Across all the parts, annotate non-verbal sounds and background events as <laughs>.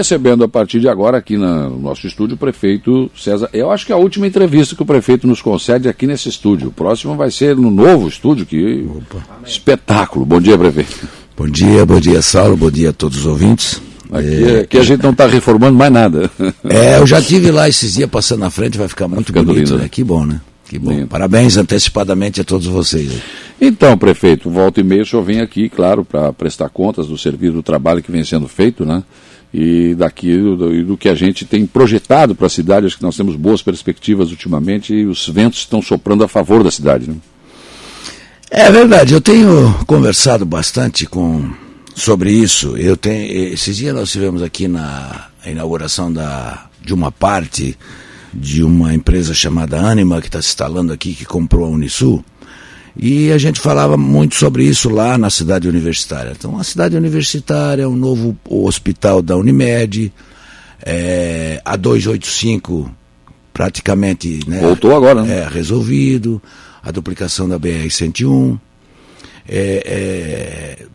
recebendo a partir de agora aqui no nosso estúdio o prefeito César. Eu acho que é a última entrevista que o prefeito nos concede aqui nesse estúdio. O próximo vai ser no novo estúdio, que Opa. espetáculo. Bom dia, prefeito. Bom dia, bom dia, Saulo, bom dia a todos os ouvintes. Aqui, é, aqui a gente não está reformando mais nada. <laughs> É, eu já tive lá esses dias passando na frente, vai ficar muito bonito, lindo, né? Que bom, né? Que bom. Lindo. Parabéns antecipadamente a todos vocês. Então, prefeito, volta e meia o senhor vem aqui, claro, para prestar contas do serviço do trabalho que vem sendo feito, né? E daquilo do, do que a gente tem projetado para a cidade, acho que nós temos boas perspectivas ultimamente e os ventos estão soprando a favor da cidade, né? É verdade, eu tenho conversado bastante com sobre isso. Eu tenho, esses dias nós tivemos aqui na inauguração da, de uma parte de uma empresa chamada Anima, que está se instalando aqui, que comprou a Unisul. E a gente falava muito sobre isso lá na cidade universitária. Então, a cidade universitária, o novo hospital da Unimed, é, a 285 praticamente né, voltou agora, né? É, resolvido, a duplicação da BR-101, é, é,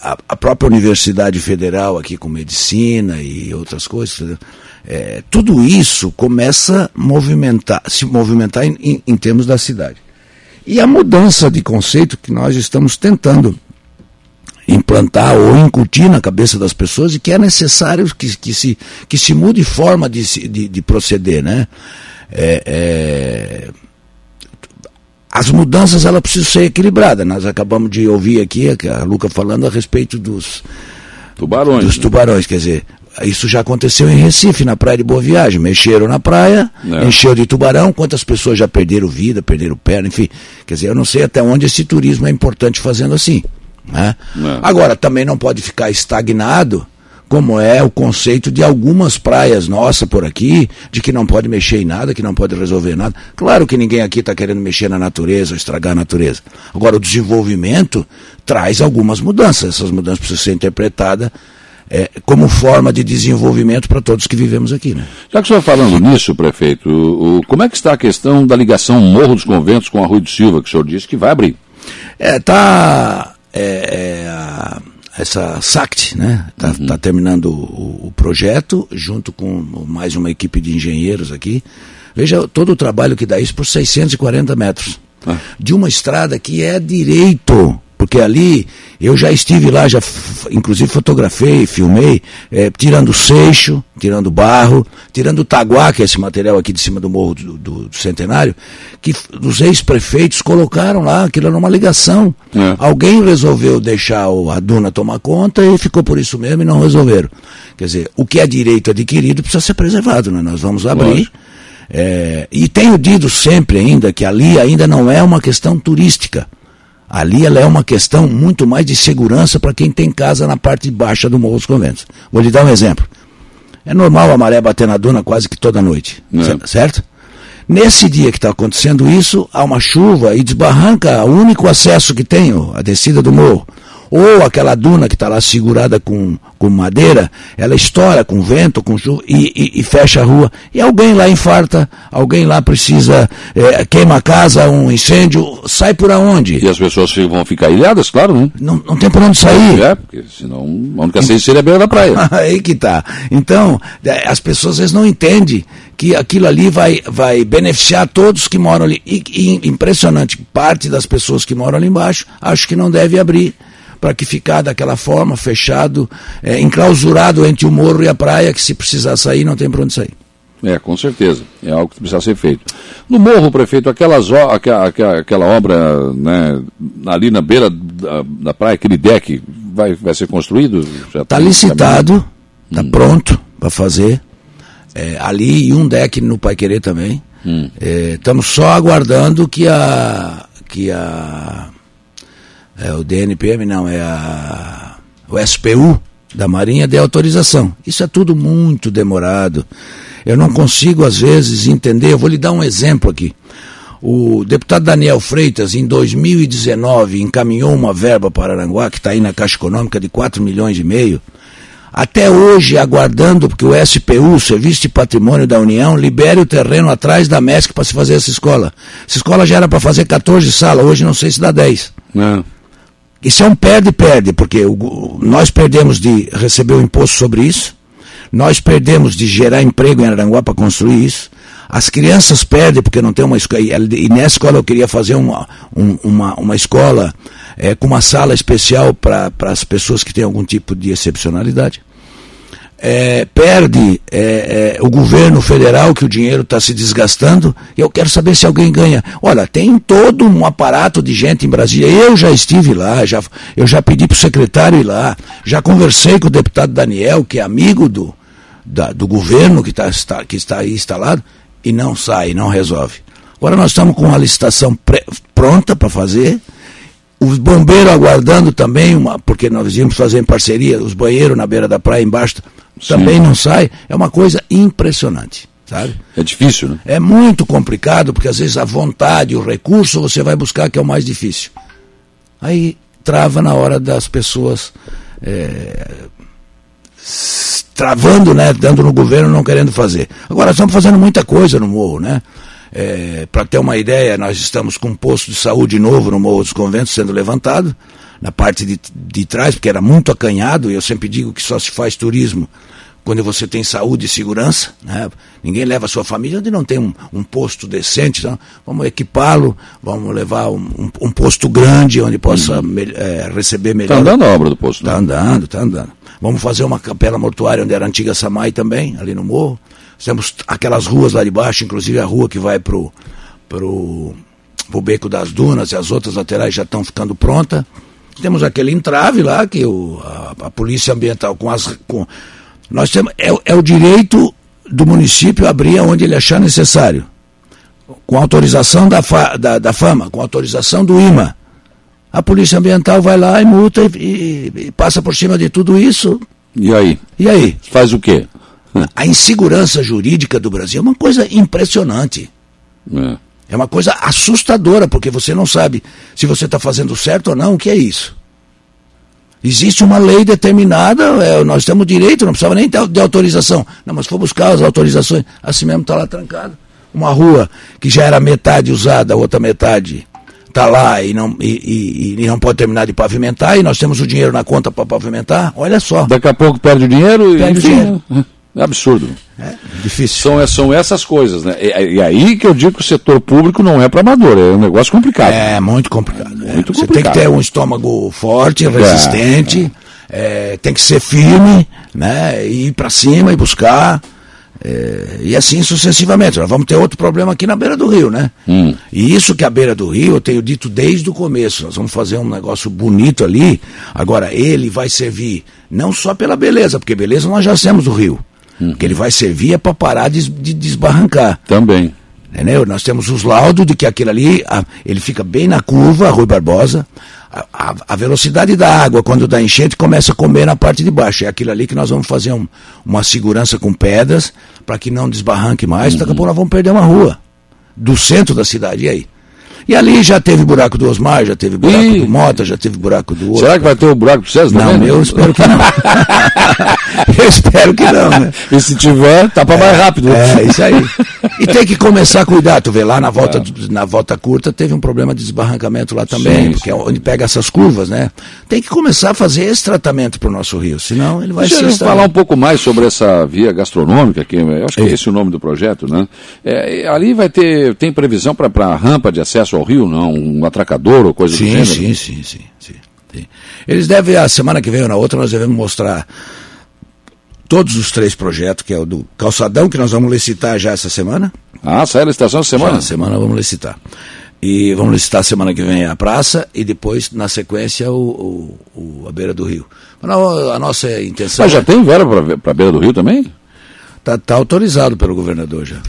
a, a, própria Universidade Federal aqui com medicina e outras coisas. É, tudo isso começa a movimentar, se movimentar em, em, em termos da cidade. E a mudança de conceito que nós estamos tentando implantar ou incutir na cabeça das pessoas e que é necessário que, que, se, que se mude forma de, de, de proceder, né? É, é, as mudanças ela precisam ser equilibradas. Nós acabamos de ouvir aqui a Luca falando a respeito dos tubarões. Dos né? tubarões, quer dizer, isso já aconteceu em Recife, na praia de Boa Viagem. Mexeram na praia, é. encheu de tubarão, quantas pessoas já perderam vida, perderam perna, enfim. Quer dizer, eu não sei até onde esse turismo é importante fazendo assim. Né? É. Agora, também não pode ficar estagnado, como é o conceito de algumas praias nossa por aqui, de que não pode mexer em nada, que não pode resolver nada. Claro que ninguém aqui está querendo mexer na natureza, estragar a natureza. Agora, o desenvolvimento traz algumas mudanças. Essas mudanças precisam ser interpretadas é, como forma de desenvolvimento para todos que vivemos aqui. Né? Já que o senhor falando nisso, prefeito, o, como é que está a questão da ligação Morro dos Conventos com a Rua do Silva, que o senhor disse que vai abrir? É, tá, é, é essa SACT, né? Está uhum. tá terminando o, o, projeto, junto com mais uma equipe de engenheiros aqui. Veja todo o trabalho que dá isso por 640 metros. Ah. De uma estrada que é direito porque ali eu já estive lá, já inclusive fotografei, filmei, é, tirando seixo, tirando barro, tirando taguá, que é esse material aqui de cima do morro do, do, do centenário, que os ex-prefeitos colocaram lá, aquilo era uma ligação. É. Alguém resolveu deixar a duna tomar conta e ficou por isso mesmo e não resolveram. Quer dizer, o que é direito adquirido precisa ser preservado, né? Nós vamos abrir. É, e tenho dito sempre ainda que ali ainda não é uma questão turística. Ali ela é uma questão muito mais de segurança para quem tem casa na parte baixa do Morro dos Conventos. Vou lhe dar um exemplo. É normal a maré bater na duna quase que toda noite, é. certo? Nesse dia que está acontecendo isso, há uma chuva e desbarranca o único acesso que tem, a descida do morro ou aquela duna que está lá segurada com, com madeira, ela estoura com vento, com chuva e, e, e, fecha a rua. E alguém lá infarta, alguém lá precisa, é, queima a casa, um incêndio, sai por aonde? E as pessoas vão ficar ilhadas, claro, né? Não, não tem por onde sair. É, porque senão a única saída seria a beira da praia. <laughs> Aí que tá. Então, é, as pessoas às vezes não entendem que aquilo ali vai, vai beneficiar todos que moram ali. E, e impressionante, parte das pessoas que moram ali embaixo acho que não deve abrir para que ficar daquela forma, fechado, é, enclausurado entre o morro e a praia, que se precisar sair, não tem para onde sair. É, com certeza. É algo que precisa ser feito. No morro, prefeito, aquelas, aquela, aquela obra né, ali na beira da, da praia, aquele deck, vai, vai ser construído? Está tá licitado, está hum. pronto para fazer. É, ali e um deck no Pai Querer também. Estamos hum. é, só aguardando que a, que a é, o DNPM não, é a, o SPU da Marinha dê autorização. Isso é tudo muito demorado. Eu não consigo, às vezes, entender. Eu vou lhe dar um exemplo aqui. O deputado Daniel Freitas, em 2019, encaminhou uma verba para Aranguá, que está aí na Caixa Econômica, de 4 milhões e meio. Até hoje, aguardando, porque o SPU, Serviço de Patrimônio da União, libere o terreno atrás da MESC para se fazer essa escola. Essa escola já era para fazer 14 salas, hoje não sei se dá 10. Não. Isso é um perde-perde, porque o, nós perdemos de receber o imposto sobre isso, Nós perdemos de gerar emprego em Aranguá para construir isso. As crianças perdem porque não tem uma escola. E nessa escola eu queria fazer uma, uma, uma escola é, com uma sala especial para as pessoas que têm algum tipo de excepcionalidade é, perde é, é, o governo federal, que o dinheiro está se desgastando, e eu quero saber se alguém ganha. Olha, tem todo um aparato de gente em Brasília. Eu já estive lá, já, eu já pedi para o secretário ir lá, já conversei com o deputado Daniel, que é amigo do, da, do governo que, tá, está, que está aí instalado, e não sai, não resolve. Agora nós estamos com a licitação pronta para fazer, os bombeiros aguardando também, uma, porque nós íamos fazer em parceria, os banheiros na beira da praia embaixo também não sai. É uma coisa impressionante. Sabe? É difícil, né? É muito complicado, porque às vezes a vontade, o recurso você vai buscar que é o mais difícil. Aí trava na hora das pessoas é, travando, né? Dando no governo, não querendo fazer. Agora estamos fazendo muita coisa no morro, né? É, Para ter uma ideia, nós estamos com um posto de saúde novo no Morro dos Conventos sendo levantado na parte de, de trás, porque era muito acanhado, e eu sempre digo que só se faz turismo quando você tem saúde e segurança, né? ninguém leva a sua família onde não tem um, um posto decente, então vamos equipá-lo, vamos levar um, um, um, posto grande onde possa uhum. me, é, receber melhor. Está andando a obra do posto? Está né? andando, está andando. Vamos fazer uma capela mortuária onde era a antiga Samai também, ali no morro. Temos aquelas ruas lá de baixo, inclusive a rua que vai pro, pro, pro Beco das Dunas e as outras laterais já estão ficando prontas. Temos aquele entrave lá que o, a, a polícia ambiental com as. Com, nós temos, é, é o direito do município abrir onde ele achar necessário. Com autorização da, fa, da, da fama, com autorização do IMA. A polícia ambiental vai lá e multa e, e, e passa por cima de tudo isso. E aí? E aí? Faz o quê? A insegurança jurídica do Brasil é uma coisa impressionante. É. É uma coisa assustadora, porque você não sabe se você está fazendo certo ou não, o que é isso? Existe uma lei determinada, é, nós temos direito, não precisava nem de autorização. Não, mas for buscar as autorizações, assim mesmo está lá trancado. Uma rua que já era metade usada, a outra metade está lá e não, e, e, e, não pode terminar de pavimentar, e nós temos o dinheiro na conta para pavimentar, olha só. Daqui a pouco perde o dinheiro perde enfim, o dinheiro. É absurdo. É difícil. São, são essas coisas, né? E, e, aí que eu digo que o setor público não é para amador, é um negócio complicado. É, muito complicado. É. Muito Você complicado. tem que ter um estômago forte, resistente, é, é. tem que ser firme, né? E ir para cima e buscar. É, e assim sucessivamente. Nós vamos ter outro problema aqui na beira do rio, né? Hum. E isso que a beira do rio, eu tenho dito desde o começo, nós vamos fazer um negócio bonito ali. Agora, ele vai servir não só pela beleza, porque beleza nós já temos do rio. Uhum. Que ele vai servir é para parar de, de desbarrancar. Também. Entendeu? Nós temos os laudos de que aquilo ali, a, ele fica bem na curva, a Rui Barbosa. A, a, a, velocidade da água, quando dá enchente, começa a comer na parte de baixo. É aquilo ali que nós vamos fazer um, uma segurança com pedras para que não desbarranque mais. Uhum. Daqui a pouco nós vamos perder uma rua do centro da cidade. E aí? E ali já teve buraco do Osmar, já teve buraco Ih. do Mota, já teve buraco do outro. Será que vai ter o buraco do César Não, também? eu espero que não. <laughs> eu espero que não, né? E se tiver, tá para é, mais rápido. É, <laughs> isso aí. E tem que começar a cuidar. Tu vê lá na volta, é. na volta curta teve um problema de desbarrancamento lá também, sim, porque é onde pega essas curvas, né? Tem que começar a fazer esse tratamento para o nosso rio, senão ele vai Deixa se eu falar um pouco mais sobre essa via gastronômica, que eu acho que é esse o nome do projeto, né? É, ali vai ter, tem previsão para rampa de acesso ao rio, não? Um atracador ou coisa sim, do gênero? Sim, sim, sim, sim, sim. Eles devem, a semana que vem ou na outra, nós devemos mostrar todos os três projetos, que é o do calçadão, que nós vamos licitar já essa semana. Ah, sai a licitação essa semana? Já, semana vamos licitar. E vamos licitar semana que vem a praça e depois, na sequência, o, o, o a beira do rio. A nossa intenção. Mas já é... tem verba para a beira do rio também? Está tá autorizado pelo governador já.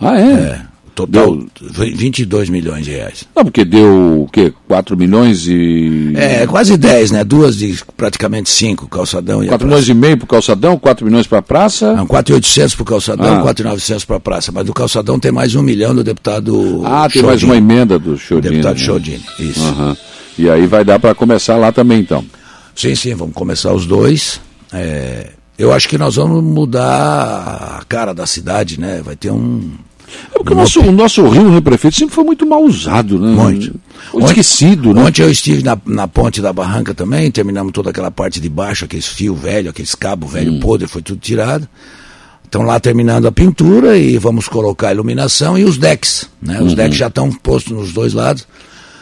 Ah, é? É. Total, deu... 22 milhões de reais. Não, porque deu o quê? 4 milhões e. É, quase 10, né? Duas de praticamente 5, calçadão e 4 milhões e meio para o calçadão, 4 milhões para a praça? Não, 4,800 para o calçadão, ah. 4,900 para a praça. Mas do calçadão tem mais um milhão do deputado. Ah, tem Chodini. mais uma emenda do Chodini. Deputado né? Chodini, isso. Uhum. E aí vai dar para começar lá também, então? Sim, sim, vamos começar os dois. É, eu acho que nós vamos mudar a cara da cidade, né? Vai ter um É porque o nosso, o nosso rio, né, prefeito, sempre foi muito mal usado, né? Muito. Muito esquecido, né? Ontem eu estive na, na ponte da barranca também, terminamos toda aquela parte de baixo, aqueles fios velhos, aqueles cabos velho Hum. podre, foi tudo tirado. Estão lá terminando a pintura e vamos colocar a iluminação e os decks. Né? Uhum. Os decks já estão postos nos dois lados.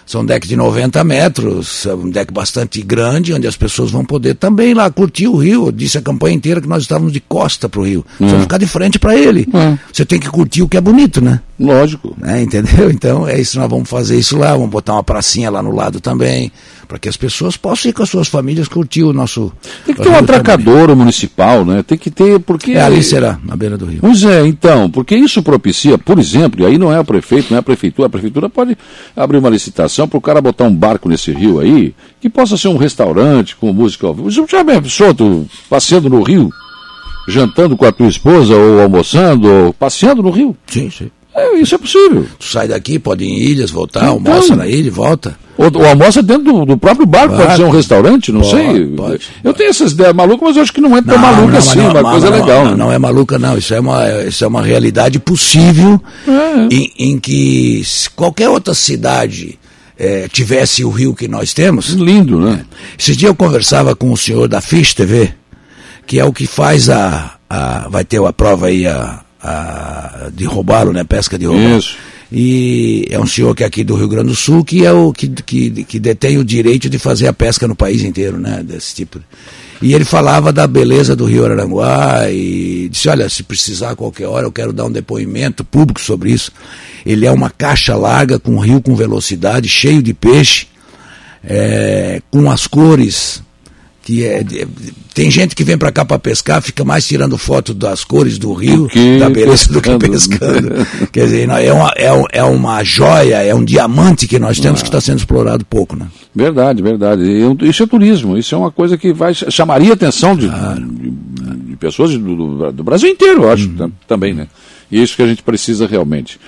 São decks de 90 metros, é um deck bastante grande, onde as pessoas vão poder também lá curtir o rio. Eu disse a campanha inteira que nós estávamos de costa para o rio. Você vai ficar de frente para ele. É. Você tem que curtir o que é bonito, né? Lógico. né, entendeu? Então é isso, nós vamos fazer isso lá, vamos botar uma pracinha lá no lado também, para que as pessoas possam ir com as suas famílias curtir o nosso. Tem que ter um atracadouro municipal, né? Tem que ter, porque... É, ali será, na beira do rio. Pois é, então, porque isso propicia, por exemplo, e aí não é o prefeito, não é a prefeitura, a prefeitura pode abrir uma licitação para o cara botar um barco nesse rio aí, que possa ser um restaurante com música ao vivo. Você já pensou, tu passeando no rio, jantando com a tua esposa, ou almoçando, ou passeando no rio? Sim, sim. É, isso é possível. Tu sai daqui, pode ir em ilhas, voltar, Então. almoça na ilha e volta. Ou, ou almoça dentro do, do próprio barco, pode ser um restaurante, não Pode, sei. pode. eu tenho essas ideias malucas, mas eu acho que não é tão Não, maluca não, assim, não, uma coisa legal. Não, né? não é maluca, não. Isso é uma, isso é uma realidade possível É. em, em que se qualquer outra cidade eh, tivesse o rio que nós temos, Lindo, né? Esse dia eu conversava com o senhor da Fish TV, que é o que faz a. a vai ter a prova aí a, a- de roubalo, né? Pesca de roubalo. Isso. E é um senhor que é aqui do Rio Grande do Sul, que é o que, que, que detém o direito de fazer a pesca no país inteiro, né? Desse tipo. E ele falava da beleza do Rio Araranguá e disse, olha, se precisar a qualquer hora eu quero dar um depoimento público sobre isso. Ele é uma caixa larga com um rio com velocidade, cheio de peixe, é, com as cores que é, tem gente que vem para cá para pescar, fica mais tirando foto das cores do rio, que da beleza do que pescando. pescando. Quer dizer, é uma, é, é uma joia, é um diamante que nós temos que está sendo explorado pouco, né? Verdade, verdade. Isso é turismo, isso é uma coisa que vai chamaria a atenção de, de- de pessoas do, do- Brasil inteiro, eu acho, tam- também, né? E é isso que a gente precisa realmente.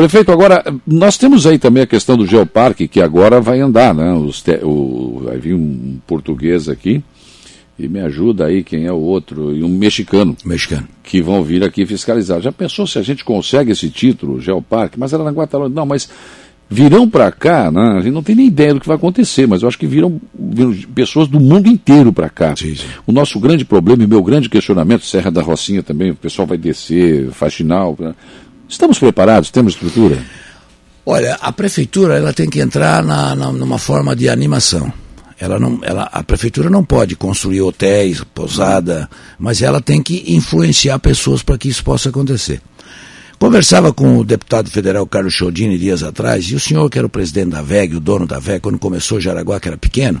Prefeito, agora, nós temos aí também a questão do Geoparque, que agora vai andar, né? Os te- o, vai vir um português aqui, e me ajuda aí quem é o outro, e um mexicano Mexicano. que vão vir aqui fiscalizar. Já pensou se a gente consegue esse título, Geoparque? Mas era na Guatemala. Não, mas virão para cá, né? a gente não tem nem ideia do que vai acontecer, mas eu acho que viram, viram pessoas do mundo inteiro para cá. Sim, sim. O nosso grande problema e meu grande questionamento, Serra da Rocinha também, o pessoal vai descer, faxinal. né? Estamos preparados? Temos estrutura? Olha, a prefeitura ela tem que entrar na, na- numa forma de animação. Ela não, ela, a prefeitura não pode construir hotéis, pousada, mas ela tem que influenciar pessoas para que isso possa acontecer. Conversava com o deputado federal Carlos Chodini dias atrás, e o senhor, que era o presidente da VEG, o dono da VEG, quando começou Jaraguá, que era pequeno,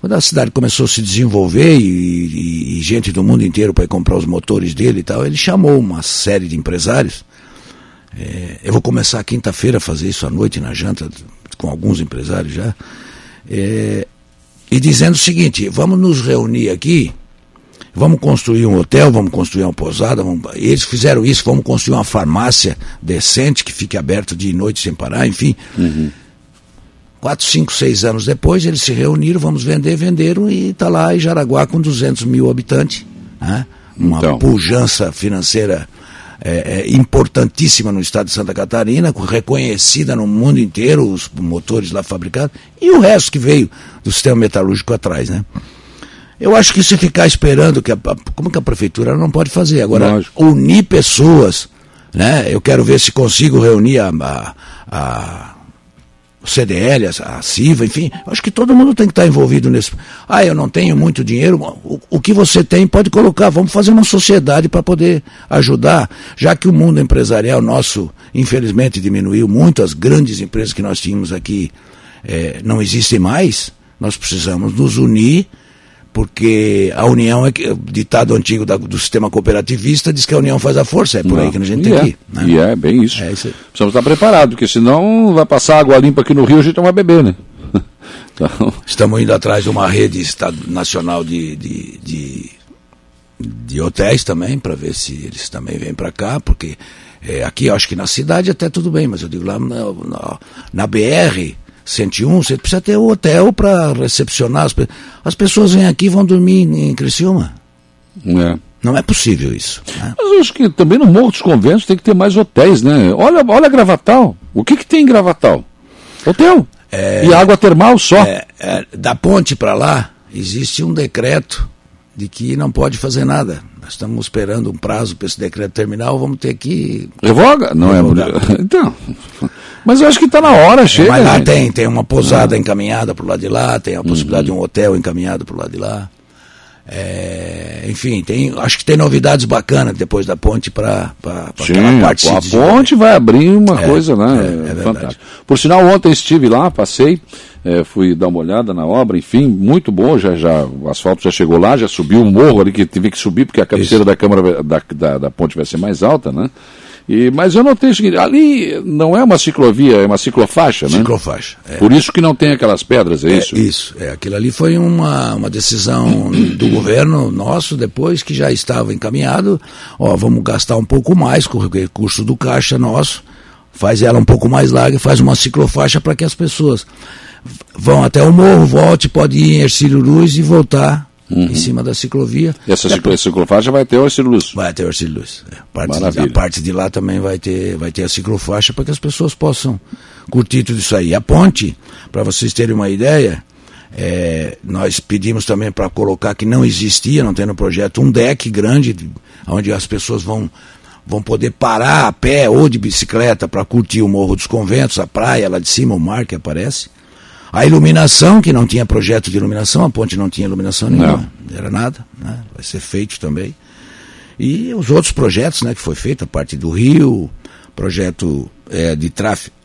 quando a cidade começou a se desenvolver e, e- e gente do mundo inteiro para comprar os motores dele e tal, ele chamou uma série de empresários. É, eu vou começar quinta-feira a fazer isso à noite na janta com alguns empresários já. É, e dizendo o seguinte: vamos nos reunir aqui, vamos construir um hotel, vamos construir uma pousada. Vamos... Eles fizeram isso, vamos construir uma farmácia decente que fique aberto dia e noite sem parar, enfim. Quatro, cinco, seis anos depois, eles se reuniram, vamos vender, venderam e está lá em Jaraguá com 200 mil habitantes. Né? Uma Então. pujança financeira é, é, importantíssima no estado de Santa Catarina, reconhecida no mundo inteiro, os motores lá fabricados, e o resto que veio do sistema metalúrgico atrás. Né? Eu acho que se ficar esperando, que a, como que a prefeitura não pode fazer? Agora, Lógico. unir pessoas, né? eu quero ver se consigo reunir a- a- a o CDL, a, CIVA, enfim, acho que todo mundo tem que estar envolvido nesse. Ah, eu não tenho muito dinheiro, o, o que você tem pode colocar, vamos fazer uma sociedade para poder ajudar, já que o mundo empresarial nosso, infelizmente, diminuiu muito, as grandes empresas que nós tínhamos aqui eh, não existem mais, nós precisamos nos unir, porque a união é que, o ditado antigo da- do sistema cooperativista diz que a união faz a força, é por aí que a gente e tem é, que ir. né? E é, bem isso. É isso. Precisamos estar preparados, porque senão vai passar água limpa aqui no Rio, a gente não vai beber, né? <laughs> Então, Estamos indo atrás de uma rede nacional de, de, de, de hotéis também, para ver se eles também vêm para cá, porque é, aqui eu acho que na cidade até tudo bem, mas eu digo lá na, na, na BR 101, você precisa ter um hotel para recepcionar as pessoas. As pessoas vêm aqui e vão dormir em Criciúma. é. Não é possível isso. Né? Mas eu acho que também no Morro dos Conventos tem que ter mais hotéis, né? Olha, olha Gravatal. O que, que tem em Gravatal? Hotel. É, e água termal só. É, é, da ponte para lá, existe um decreto de que não pode fazer nada. Nós estamos esperando um prazo para esse decreto terminar, vamos ter que. Revoga? Não é revogar. é. <laughs> Então. Mas eu acho que está na hora, é, chega. mas lá gente. tem, tem uma pousada ah. encaminhada para o lado de lá, tem a possibilidade uhum. de um hotel encaminhado para o lado de lá. É, enfim, tem, acho que tem novidades bacanas depois da ponte para aquela parte. A, ponte vai abrir uma é, coisa, né? É, é fantástico. Por sinal, ontem estive lá, passei, é, fui dar uma olhada na obra, enfim, muito bom, já, já, o asfalto já chegou lá, já subiu o morro ali que teve que subir, porque a cabeceira Isso. da câmara da, da, da ponte vai ser mais alta, né? E, mas eu notei o seguinte, ali não é uma ciclovia, é uma ciclofaixa, né? Ciclofaixa. É. Por isso que não tem aquelas pedras, é, é isso? Isso, é. Aquilo ali foi uma, uma decisão do governo nosso, depois que já estava encaminhado, ó, vamos gastar um pouco mais com o recurso do caixa nosso, faz ela um pouco mais larga, faz uma ciclofaixa para que as pessoas vão até o morro, volte, pode ir em Ercílio Luz e voltar uhum. em cima da ciclovia. E essa é, ciclofaixa vai ter o Ercílio Luz? Vai ter o Ercílio Luz. É. Parte de, a parte de lá também vai ter, vai ter a ciclofaixa para que as pessoas possam curtir tudo isso aí. A ponte, para vocês terem uma ideia, é, nós pedimos também para colocar que não existia, não tem no projeto, um deck grande, onde as pessoas vão vão poder parar a pé ou de bicicleta para curtir o Morro dos Conventos, a praia lá de cima, o mar que aparece. A iluminação, que não tinha projeto de iluminação, a ponte não tinha iluminação nenhuma, não. era nada, né? vai ser feito também. E os outros projetos né, que foi feito, a parte do Rio, projeto é, de tráfego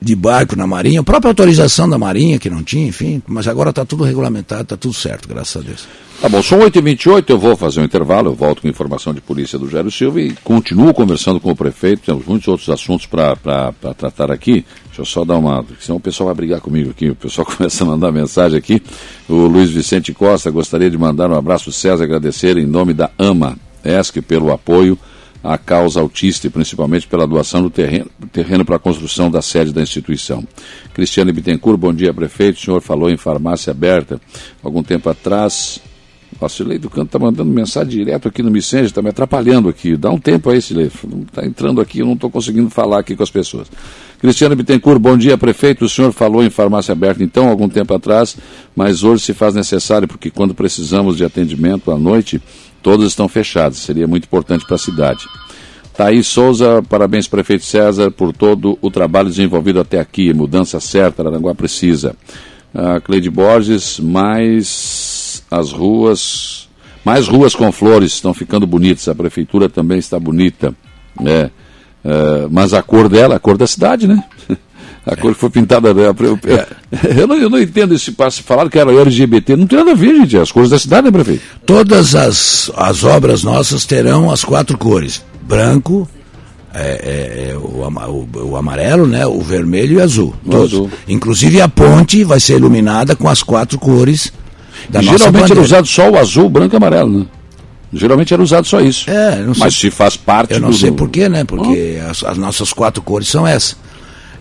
de barco na Marinha, a própria autorização da Marinha, que não tinha, enfim, mas agora está tudo regulamentado, está tudo certo, graças a Deus. Tá bom, são 8h28, eu vou fazer um intervalo, eu volto com informação de polícia do Jairo Silva e continuo conversando com o prefeito, temos muitos outros assuntos para tratar aqui. Deixa eu só dar uma. Senão o pessoal vai brigar comigo aqui, o pessoal <laughs> começa a mandar mensagem aqui. O Luiz Vicente Costa gostaria de mandar um abraço César, agradecer em nome da AMA ESC pelo apoio à causa autista e principalmente pela doação do terreno, terreno para a construção da sede da instituição. Cristiane Bittencourt, bom dia, prefeito. O senhor falou em farmácia aberta algum tempo atrás. O Silei do Canto está mandando mensagem direto aqui no Messenger, está me atrapalhando aqui. Dá um tempo aí, Silei. Está entrando aqui, eu não estou conseguindo falar aqui com as pessoas. Cristiano Bittencourt, bom dia, prefeito. O senhor falou em farmácia aberta então, algum tempo atrás, mas hoje se faz necessário, porque quando precisamos de atendimento à noite, todas estão fechadas. Seria muito importante para a cidade. Thaís Souza, parabéns, prefeito César, por todo o trabalho desenvolvido até aqui. Mudança certa, Aranguá precisa. Uh, Cleide Borges, mais as ruas, mais ruas com flores estão ficando bonitas, a prefeitura também está bonita, né? Uh, mas a cor dela, a cor da cidade, né? <laughs> A cor que foi pintada. Eu, eu, eu, não, eu não entendo esse passo. Falaram que era LGBT. Não tem nada a ver, gente. As cores da cidade, né, prefeito? Todas as, as obras nossas terão as quatro cores: branco, é, é, é o, o, o, amarelo, né, o vermelho e o azul. Todos. azul. Inclusive a ponte vai ser iluminada com as quatro cores da Geralmente era usado só o azul, branco e amarelo, né? Geralmente era usado só isso. É, não sei. Mas se faz parte Eu não do... sei porquê, né? Porque oh. as, as, nossas quatro cores são essas.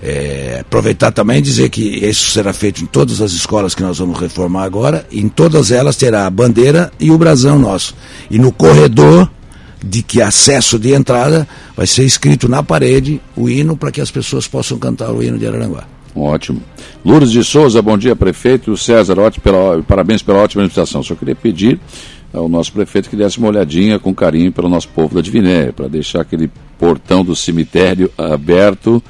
É, aproveitar também e dizer que isso será feito em todas as escolas que nós vamos reformar agora. Em todas elas terá a bandeira e o brasão nosso. E no corredor de que acesso de entrada vai ser escrito na parede o hino para que as pessoas possam cantar o hino de Araranguá. Ótimo. Lourdes de Souza, bom dia, prefeito. César, ótimo, pela, parabéns pela ótima administração. Só queria pedir ao nosso prefeito que desse uma olhadinha com carinho pelo nosso povo da Diviné, para deixar aquele portão do cemitério aberto,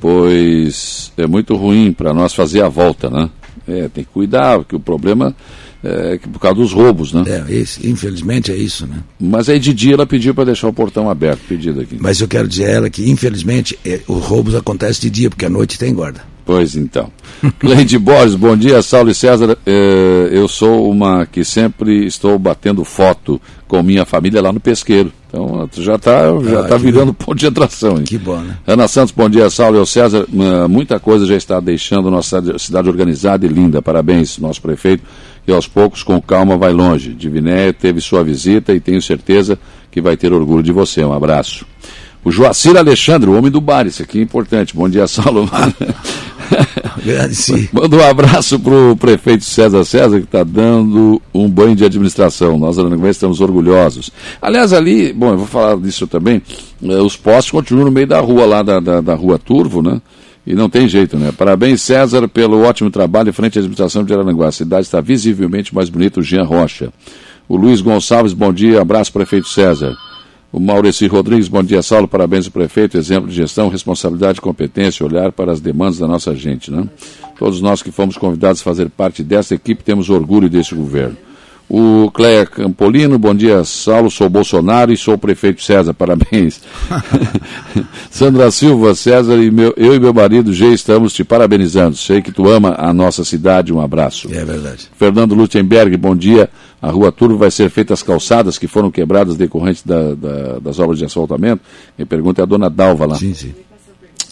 pois é muito ruim para nós fazer a volta, né? É, tem que cuidar, porque o problema é por causa dos roubos, né? É, esse, infelizmente é isso, né? Mas aí de dia ela pediu para deixar o portão aberto, pedido aqui. Mas eu quero dizer a ela que, infelizmente, é, os roubos acontecem de dia, porque à noite tem guarda. Pois então. Cleide Borges, bom dia, Saulo e César. É, eu sou uma que sempre estou batendo foto com minha família lá no pesqueiro. Então já está já ah, tá virando bom. ponto de atração. Hein? Que bom, né? Ana Santos, bom dia, Saulo e César. Muita coisa já está deixando nossa cidade organizada e linda. Parabéns, nosso prefeito. E aos poucos, com calma, vai longe. Diviné teve sua visita e tenho certeza que vai ter orgulho de você. Um abraço. O Joacir Alexandre, o homem do bar, isso aqui é importante. Bom dia, Saulo. <laughs> Grande sim. Manda um abraço para o prefeito César César, que está dando um banho de administração. Nós, Aranguense, estamos orgulhosos. Aliás, ali, bom, eu vou falar disso também, eh, os postos continuam no meio da rua, lá da, da, da rua Turvo, né? E não tem jeito, né? Parabéns, César, pelo ótimo trabalho em frente à administração de Araranguá. A cidade está visivelmente mais bonita, o Jean Rocha. O Luiz Gonçalves, bom dia, abraço, prefeito César. O Maurici Rodrigues, bom dia, Saulo, parabéns ao prefeito, exemplo de gestão, responsabilidade, competência, olhar para as demandas da nossa gente, né? Todos nós que fomos convidados a fazer parte dessa equipe temos orgulho desse governo. O Cleia Campolino, bom dia, Saulo, sou Bolsonaro e sou o prefeito César, parabéns. <laughs> Sandra Silva, César e meu, eu e meu marido já estamos te parabenizando. Sei que tu ama a nossa cidade, um abraço. É verdade. Fernando Lutemberg, bom dia. A rua Turvo vai ser feita as calçadas que foram quebradas decorrentes da, da, das obras de asfaltamento. Minha pergunta é a dona Dalva lá. Sim, sim.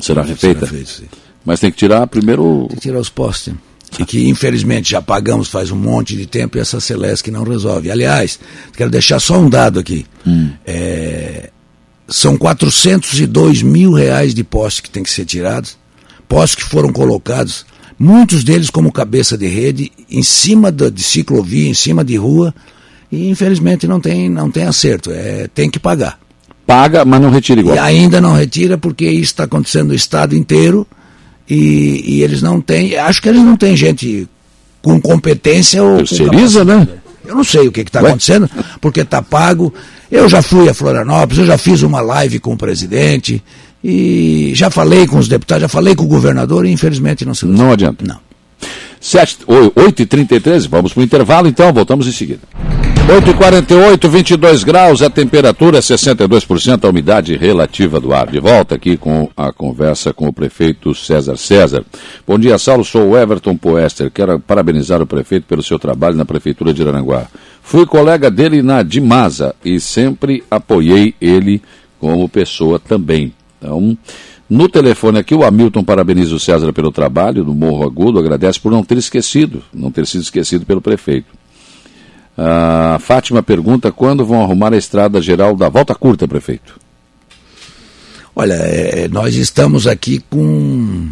Será refeita? Será feito, sim. Mas tem que tirar primeiro. Tem que tirar os postes e que infelizmente já pagamos faz um monte de tempo e essa Celeste não resolve. Aliás, quero deixar só um dado aqui. Hum. É, são 402 mil reais de postes que tem que ser tirados, postes que foram colocados, muitos deles como cabeça de rede, em cima da, de ciclovia, em cima de rua, e infelizmente não tem, não tem acerto, é, tem que pagar. Paga, mas não retira igual. E ainda não retira porque isso está acontecendo no estado inteiro, e, e, eles não têm, acho que eles não têm gente com competência ou Terceiriza, né? Eu não sei o que está acontecendo, porque está pago. Eu já fui a Florianópolis, eu já fiz uma live com o presidente e já falei com os deputados, já falei com o governador e infelizmente não se Não adianta. Não. 8h33, vamos para o intervalo então, voltamos em seguida. 8h48, 22 graus, a temperatura é 62%, a umidade relativa do ar. De volta aqui com a conversa com o prefeito César César. Bom dia, Saulo, sou o Everton Poester. Quero parabenizar o prefeito pelo seu trabalho na prefeitura de Aranguá. Fui colega dele na Dimasa e sempre apoiei ele como pessoa também. Então, no telefone aqui, o Hamilton parabeniza o César pelo trabalho do Morro Agudo, agradece por não ter esquecido, não ter sido esquecido pelo prefeito. A Fátima pergunta quando vão arrumar a estrada geral da Volta Curta, prefeito. Olha, é, nós estamos aqui com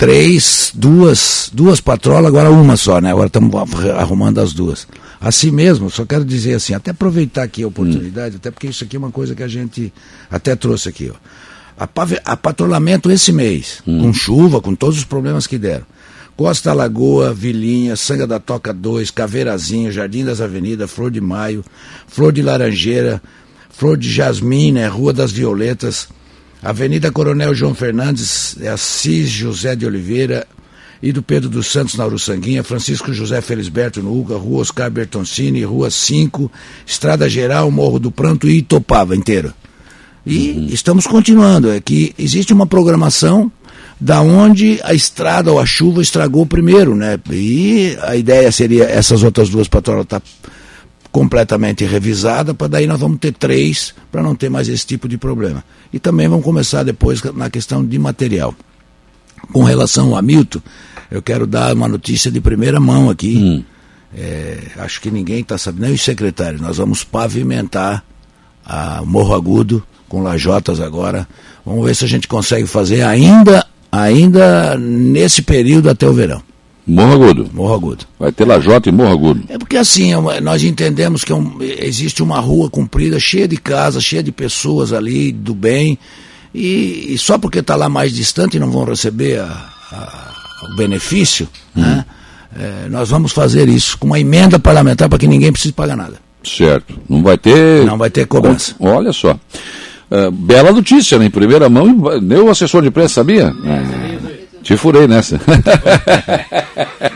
três, duas, duas patrolas, agora uma só, né? Agora estamos arrumando as duas. Assim mesmo, só quero dizer assim, até aproveitar aqui a oportunidade, hum. até porque isso aqui é uma coisa que a gente até trouxe aqui, ó. A, a patrulhamento esse mês, hum. com chuva, com todos os problemas que deram. Costa Lagoa, Vilinha, Sanga da Toca 2, Caveirazinho, Jardim das Avenidas, Flor de Maio, Flor de Laranjeira, Flor de Jasmim, né, Rua das Violetas, Avenida Coronel João Fernandes, é Assis José de Oliveira e do Pedro dos Santos na Uruçanguinha, Francisco José Felisberto no Uca, Rua Oscar Bertoncini, Rua 5, Estrada Geral, Morro do Pranto e Itopava inteiro. E uhum. estamos continuando, é que existe uma programação da onde a estrada ou a chuva estragou primeiro, né? E a ideia seria essas outras duas patrulhas estar tá completamente revisada, para daí nós vamos ter três, para não ter mais esse tipo de problema. E também vamos começar depois na questão de material. Com relação ao Hamilton, eu quero dar uma notícia de primeira mão aqui. Hum. É, acho que ninguém está sabendo, nem os secretários. Nós vamos pavimentar a Morro Agudo com lajotas agora. Vamos ver se a gente consegue fazer ainda ainda nesse período até o verão. Morro Agudo. Morro Agudo. Vai ter Lajota e Morro Agudo. É porque assim, é nós entendemos que é um, existe uma rua comprida, cheia de casas, cheia de pessoas ali, do bem, e, e só porque está lá mais distante não vão receber a, a, o benefício, hum. né? É, nós vamos fazer isso com uma emenda parlamentar para que ninguém precise pagar nada. Certo. Não vai ter. Não vai ter cobrança. Olha só. Uh, bela notícia, né? Em primeira mão, nem o assessor de imprensa sabia. É, te furei nessa. <laughs>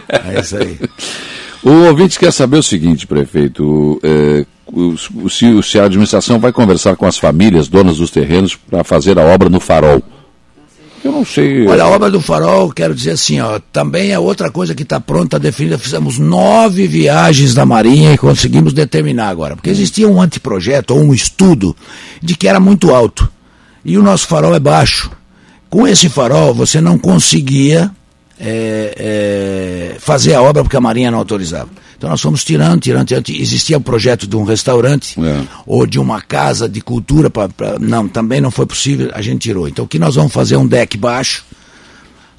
é isso aí. O ouvinte quer saber o seguinte, prefeito: é, se, se a administração vai conversar com as famílias donas dos terrenos para fazer a obra no farol. Eu não sei. Olha, a obra do farol, quero dizer assim, ó, também é outra coisa que está pronta, definida. Fizemos nove viagens da Marinha e conseguimos determinar agora. Porque existia um anteprojeto ou um estudo de que era muito alto. E o nosso farol é baixo. Com esse farol, você não conseguia é, é, fazer a obra porque a Marinha não autorizava. Então nós fomos tirando, tirando, tirando. Existia o um projeto de um restaurante é. ou de uma casa de cultura. Pra, pra, não, também não foi possível, a gente tirou. Então o que nós vamos fazer é um deck baixo,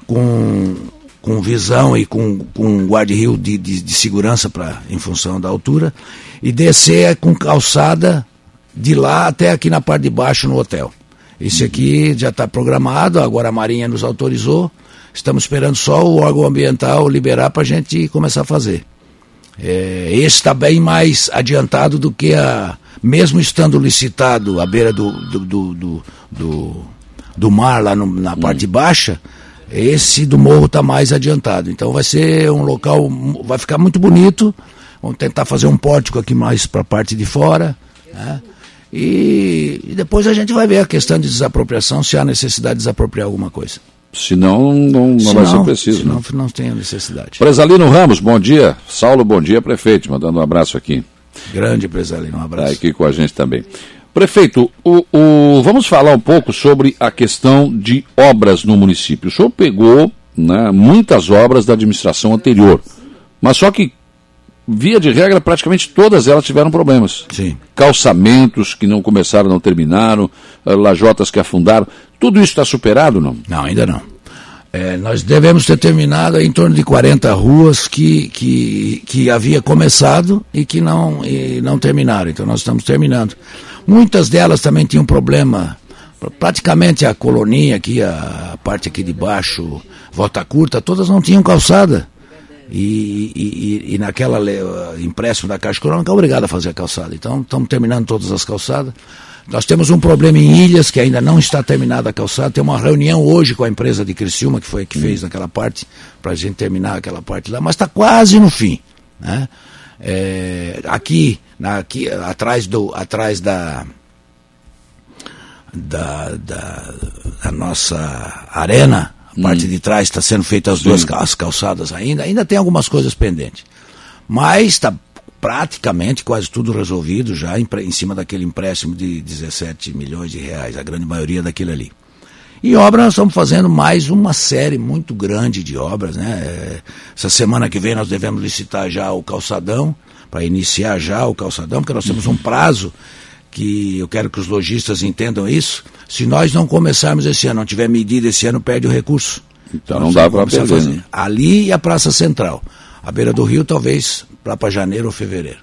com, com visão e com, com guarda-rio de, de, de, segurança pra, em função da altura, e descer com calçada de lá até aqui na parte de baixo no hotel. Esse aqui já está programado, agora a Marinha nos autorizou, estamos esperando só o órgão ambiental liberar para a gente começar a fazer. É, esse está bem mais adiantado do que a. Mesmo estando licitado à beira do, do, do, do, do, do mar, lá no, na parte hum. baixa, esse do morro está mais adiantado. Então vai ser um local, vai ficar muito bonito. Vamos tentar fazer um pórtico aqui mais para a parte de fora. Né? E, e, depois a gente vai ver a questão de desapropriação, se há necessidade de desapropriar alguma coisa. Senão não, não vai ser preciso. Senão né? não tem a necessidade. Presalino Ramos, bom dia. Saulo, bom dia, prefeito. Mandando um abraço aqui. Grande Presalino, um abraço. Está aqui com a gente também. Prefeito, o, o, vamos falar um pouco sobre a questão de obras no município. O senhor pegou né, muitas obras da administração anterior, mas só que, via de regra, praticamente todas elas tiveram problemas. Sim. Calçamentos que não começaram, não terminaram, eh, lajotas que afundaram. Tudo isso está superado, não? Não, ainda não. É, nós devemos ter terminado em torno de 40 ruas que, que, que havia começado e que não, e não terminaram. Então nós estamos terminando. Muitas delas também tinham problema. Praticamente a colonia aqui, a parte aqui de baixo, volta curta, todas não tinham calçada. E, e, e naquela empréstimo da Caixa Econômica é obrigado a fazer a calçada. Então estamos terminando todas as calçadas. Nós temos um problema em Ilhas, que ainda não está terminada a calçada. Tem uma reunião hoje com a empresa de Criciúma, que foi que fez naquela parte, para a gente terminar aquela parte lá, mas está quase no fim. Né? É, aqui, na, aqui atrás, do, atrás da, da, da, da nossa arena, a hum. parte de trás está sendo feita as duas as calçadas ainda, ainda tem algumas coisas pendentes. Mas está praticamente quase tudo resolvido já em, em, cima daquele empréstimo de 17 milhões de reais, a grande maioria daquilo ali. E obra, nós estamos fazendo mais uma série muito grande de obras. Né? É, essa semana que vem nós devemos licitar já o calçadão, para iniciar já o calçadão, porque nós temos um prazo que eu quero que os lojistas entendam isso. Se nós não começarmos esse ano, não tiver medida esse ano, perde o recurso. Então não dá para perder. Fazer. Né? Ali e a Praça Central. A beira do rio, talvez lá para janeiro ou fevereiro.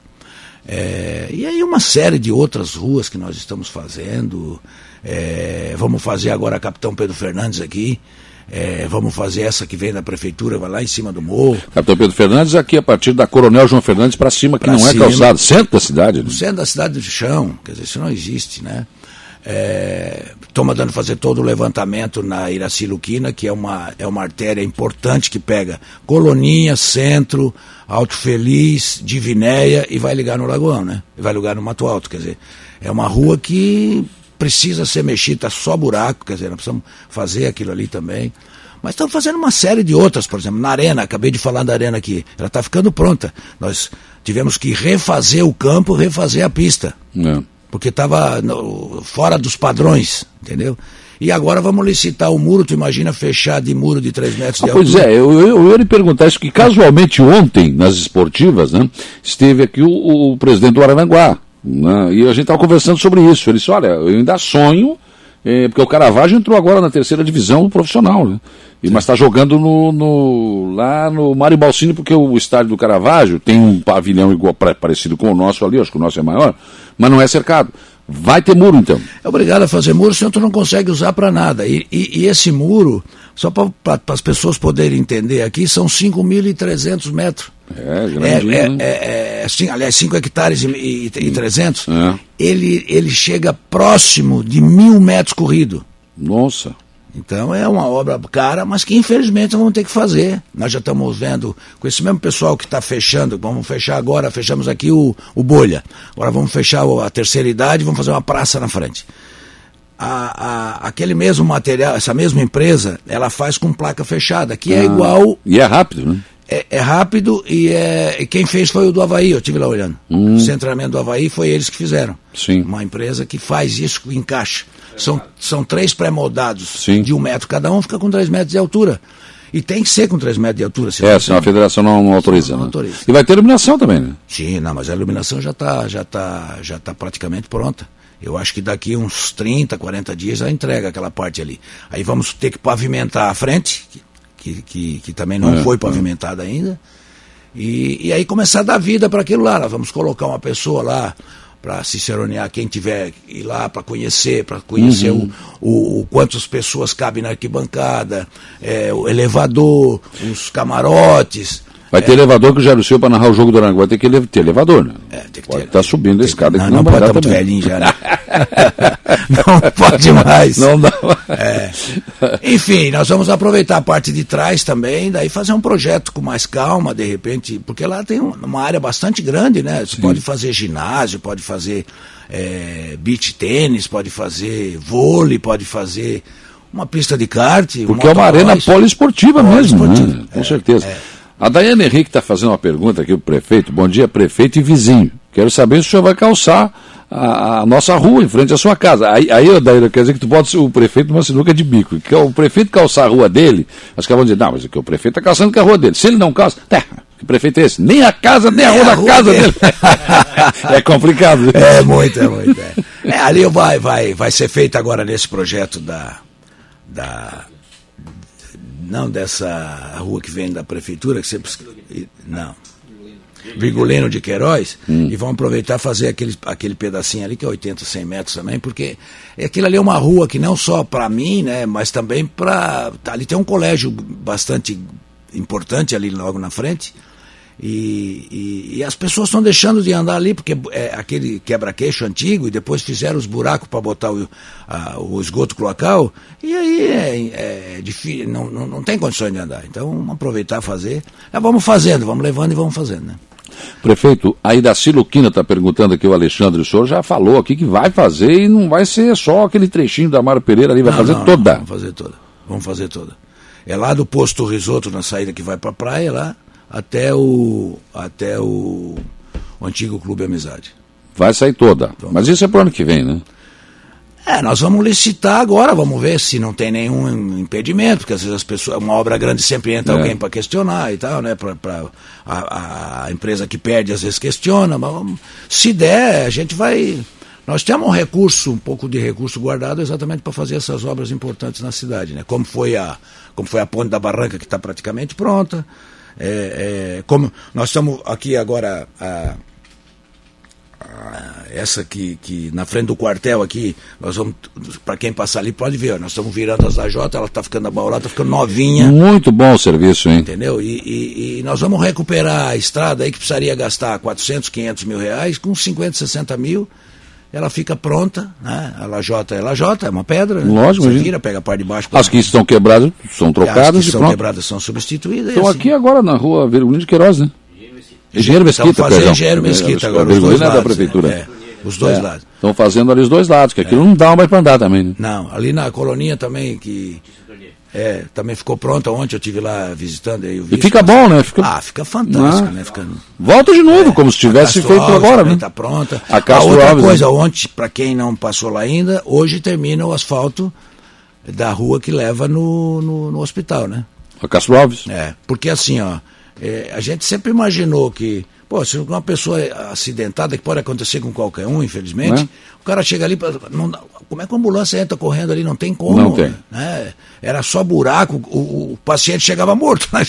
É, e aí uma série de outras ruas que nós estamos fazendo. É, vamos fazer agora a Capitão Pedro Fernandes aqui. É, vamos fazer essa que vem da prefeitura, vai lá em cima do morro. Capitão Pedro Fernandes, aqui a partir da Coronel João Fernandes para cima, que pra não é cima, é calçado, centro da cidade. Né? Centro da cidade do chão, quer dizer, isso não existe, né? Estou é, mandando fazer todo o levantamento na Iraci Luquina, que é uma, é uma artéria importante que pega Coloninha, Centro, Alto Feliz, Divinéia e vai ligar no Lagoão, né? E vai ligar no Mato Alto, quer dizer, é uma rua que precisa ser mexida, só buraco, quer dizer, nós precisamos fazer aquilo ali também. Mas estamos fazendo uma série de outras, por exemplo, na Arena, acabei de falar da Arena aqui, ela está ficando pronta. Nós tivemos que refazer o campo, refazer a pista. É. Porque estava fora dos padrões, entendeu? E agora vamos licitar o muro, tu imagina fechar de muro de 3 metros de ah, altura? Pois é, eu, eu, eu ia lhe perguntar isso, que casualmente ontem, nas esportivas, né, esteve aqui o, o presidente do Araranguá, né? E a gente estava conversando sobre isso. Ele disse, olha, eu ainda sonho, é, porque o Caravaggio entrou agora na terceira divisão profissional, né? E, mas está jogando no, no, lá no Mário Balsini, porque o estádio do Caravaggio tem um pavilhão igual, parecido com o nosso ali, acho que o nosso é maior, mas não é cercado. Vai ter muro, então? É obrigado a fazer muro, senão tu não consegue usar para nada. E, e, e, esse muro, só para as pessoas poderem entender aqui, são 5.300 metros. É, grandinho, é, é, é, é, aliás, 5 hectares e, e, e 300. É. Ele, ele chega próximo de mil metros corrido. Nossa. Então é uma obra cara, mas que infelizmente vamos ter que fazer. Nós já estamos vendo com esse mesmo pessoal que está fechando, vamos fechar agora, fechamos aqui o, o Bolha. Agora vamos fechar a terceira idade, vamos fazer uma praça na frente. A, a, aquele mesmo material, essa mesma empresa, ela faz com placa fechada, que é ah, é igual. E é rápido, né? É, é, rápido e, é, quem fez foi o do Havaí, eu estive lá olhando. Hum. O centramento do Havaí foi eles que fizeram. Sim. Uma empresa que faz isso, encaixa. São, são três pré-moldados de um metro cada um, fica com três metros de altura. E tem que ser com 3 metros de altura. Se é, senão a federação não, não autoriza. Não né? autoriza. E vai ter iluminação também, né? Sim, não, mas a iluminação já está já tá, já tá praticamente pronta. Eu acho que daqui uns 30, 40 dias já entrega aquela parte ali. Aí vamos ter que pavimentar a frente, que, que, que, também não é, foi é. pavimentada ainda. E, e aí começar a dar vida para aquilo lá. Vamos colocar uma pessoa lá para ciceronear quem tiver ir lá para conhecer, para conhecer uhum. o, o, o, quantas pessoas cabem na arquibancada, é, o elevador, os camarotes, Vai ter elevador que o Jairo Silva para narrar o jogo do Aranguá vai ter que ter elevador, né? É, tem que pode estar tá subindo a escada não, que não, não vai pode estar tá muito velhinho já, né? <laughs> não pode mais. Não dá é. Enfim, nós vamos aproveitar a parte de trás também, daí fazer um projeto com mais calma, de repente, porque lá tem uma área bastante grande, né? Você Sim. pode fazer ginásio, pode fazer é, beach tênis, pode fazer vôlei, pode fazer uma pista de kart. Porque é uma arena poliesportiva mesmo, né? com é, certeza. É. A Daiane Henrique está fazendo uma pergunta aqui para o prefeito. Bom dia, prefeito e vizinho. Quero saber se o senhor vai calçar a, a nossa rua em frente à sua casa. Aí, aí Daiane, quer dizer que tu pode ser o prefeito numa sinuca de bico. Que o prefeito calçar a rua dele, as que vão dizer, não, mas é que o prefeito está calçando com a rua dele. Se ele não calça, tá, que prefeito é esse? Nem a casa, nem, nem a rua da casa dele. dele. <laughs> é complicado. É muito, é muito. É. É, ali vai, vai, vai ser feito agora nesse projeto da, da não dessa rua que vem da prefeitura, que sempre. Não. Virgulino de Queiroz, hum. e vão aproveitar fazer aquele, aquele pedacinho ali, que é 80, 100 metros também, porque aquilo ali é uma rua que não só para mim, né, mas também para. Ali tem um colégio bastante importante ali logo na frente, e, e, e, as pessoas estão deixando de andar ali porque é aquele quebra-queixo antigo e depois fizeram os buracos para botar o, a, o esgoto cloacal e aí é, é difícil, não, não, não, tem condições de andar. Então vamos aproveitar fazer. Já vamos fazendo, vamos levando e vamos fazendo, né? Prefeito, a Idaci Luquina está perguntando aqui, o Alexandre, o senhor já falou aqui que vai fazer e não vai ser só aquele trechinho da Mário Pereira ali, vai não, fazer toda. vamos fazer toda, vamos fazer toda. É lá do posto Risoto, na saída que vai para a praia, lá, até o, até o, o antigo Clube Amizade. Vai sair toda. Então, Mas isso é para o ano que vem, né? É, nós vamos licitar agora, vamos ver se não tem nenhum impedimento, porque às vezes as pessoas, uma obra grande sempre entra é. alguém para questionar e tal, né? Pra, pra a, a, empresa que perde às vezes questiona, mas se der, a gente vai. Nós temos um recurso, um pouco de recurso guardado exatamente para fazer essas obras importantes na cidade, né? Como foi a, como foi a ponte da barranca que está praticamente pronta. É, é, como nós estamos aqui agora, a, a, essa que, que na frente do quartel aqui, nós vamos, para quem passar ali pode ver, nós estamos virando as AJ, ela está ficando abaulada, está ficando novinha. Muito bom o serviço, hein? Entendeu? E, e, e, nós vamos recuperar a estrada aí que precisaria gastar 400, 500 mil reais, com 50, 60 mil ela fica pronta, né? A lajota é lajota, é uma pedra. Né? Lógico, Você vira, pega a parte de baixo. As que estão quebradas são trocadas. As que são quebradas são substituídas. Estão assim. aqui agora na rua Virgulino de Queiroz, né? Engenheiro Mesquita, Estão fazendo Engenheiro Mesquita agora. Os dois lados, é da prefeitura. É, os dois é, lados. Estão fazendo ali os dois lados, que aquilo é. não dá mais para andar também. Né? Não, ali na coloninha também, que é, também ficou pronta ontem, eu tive lá visitando. Aí, e fica bom, né? Fica... Ah, fica fantástico, ah. né? Fica... Volta de novo, é, como se tivesse feito Alves agora, né? Está pronta. A, a outra Alves, coisa, né? ontem, para quem não passou lá ainda, hoje termina o asfalto da rua que leva no, no, no hospital, né? A Castro Alves? É, porque assim, ó, é, a gente sempre imaginou que Pô, se uma pessoa é acidentada, que pode acontecer com qualquer um, infelizmente, é? o cara chega ali, não, como é que a ambulância entra correndo ali? Não tem como. Não tem. Né? Era só buraco, o, o paciente chegava morto. <laughs> Né?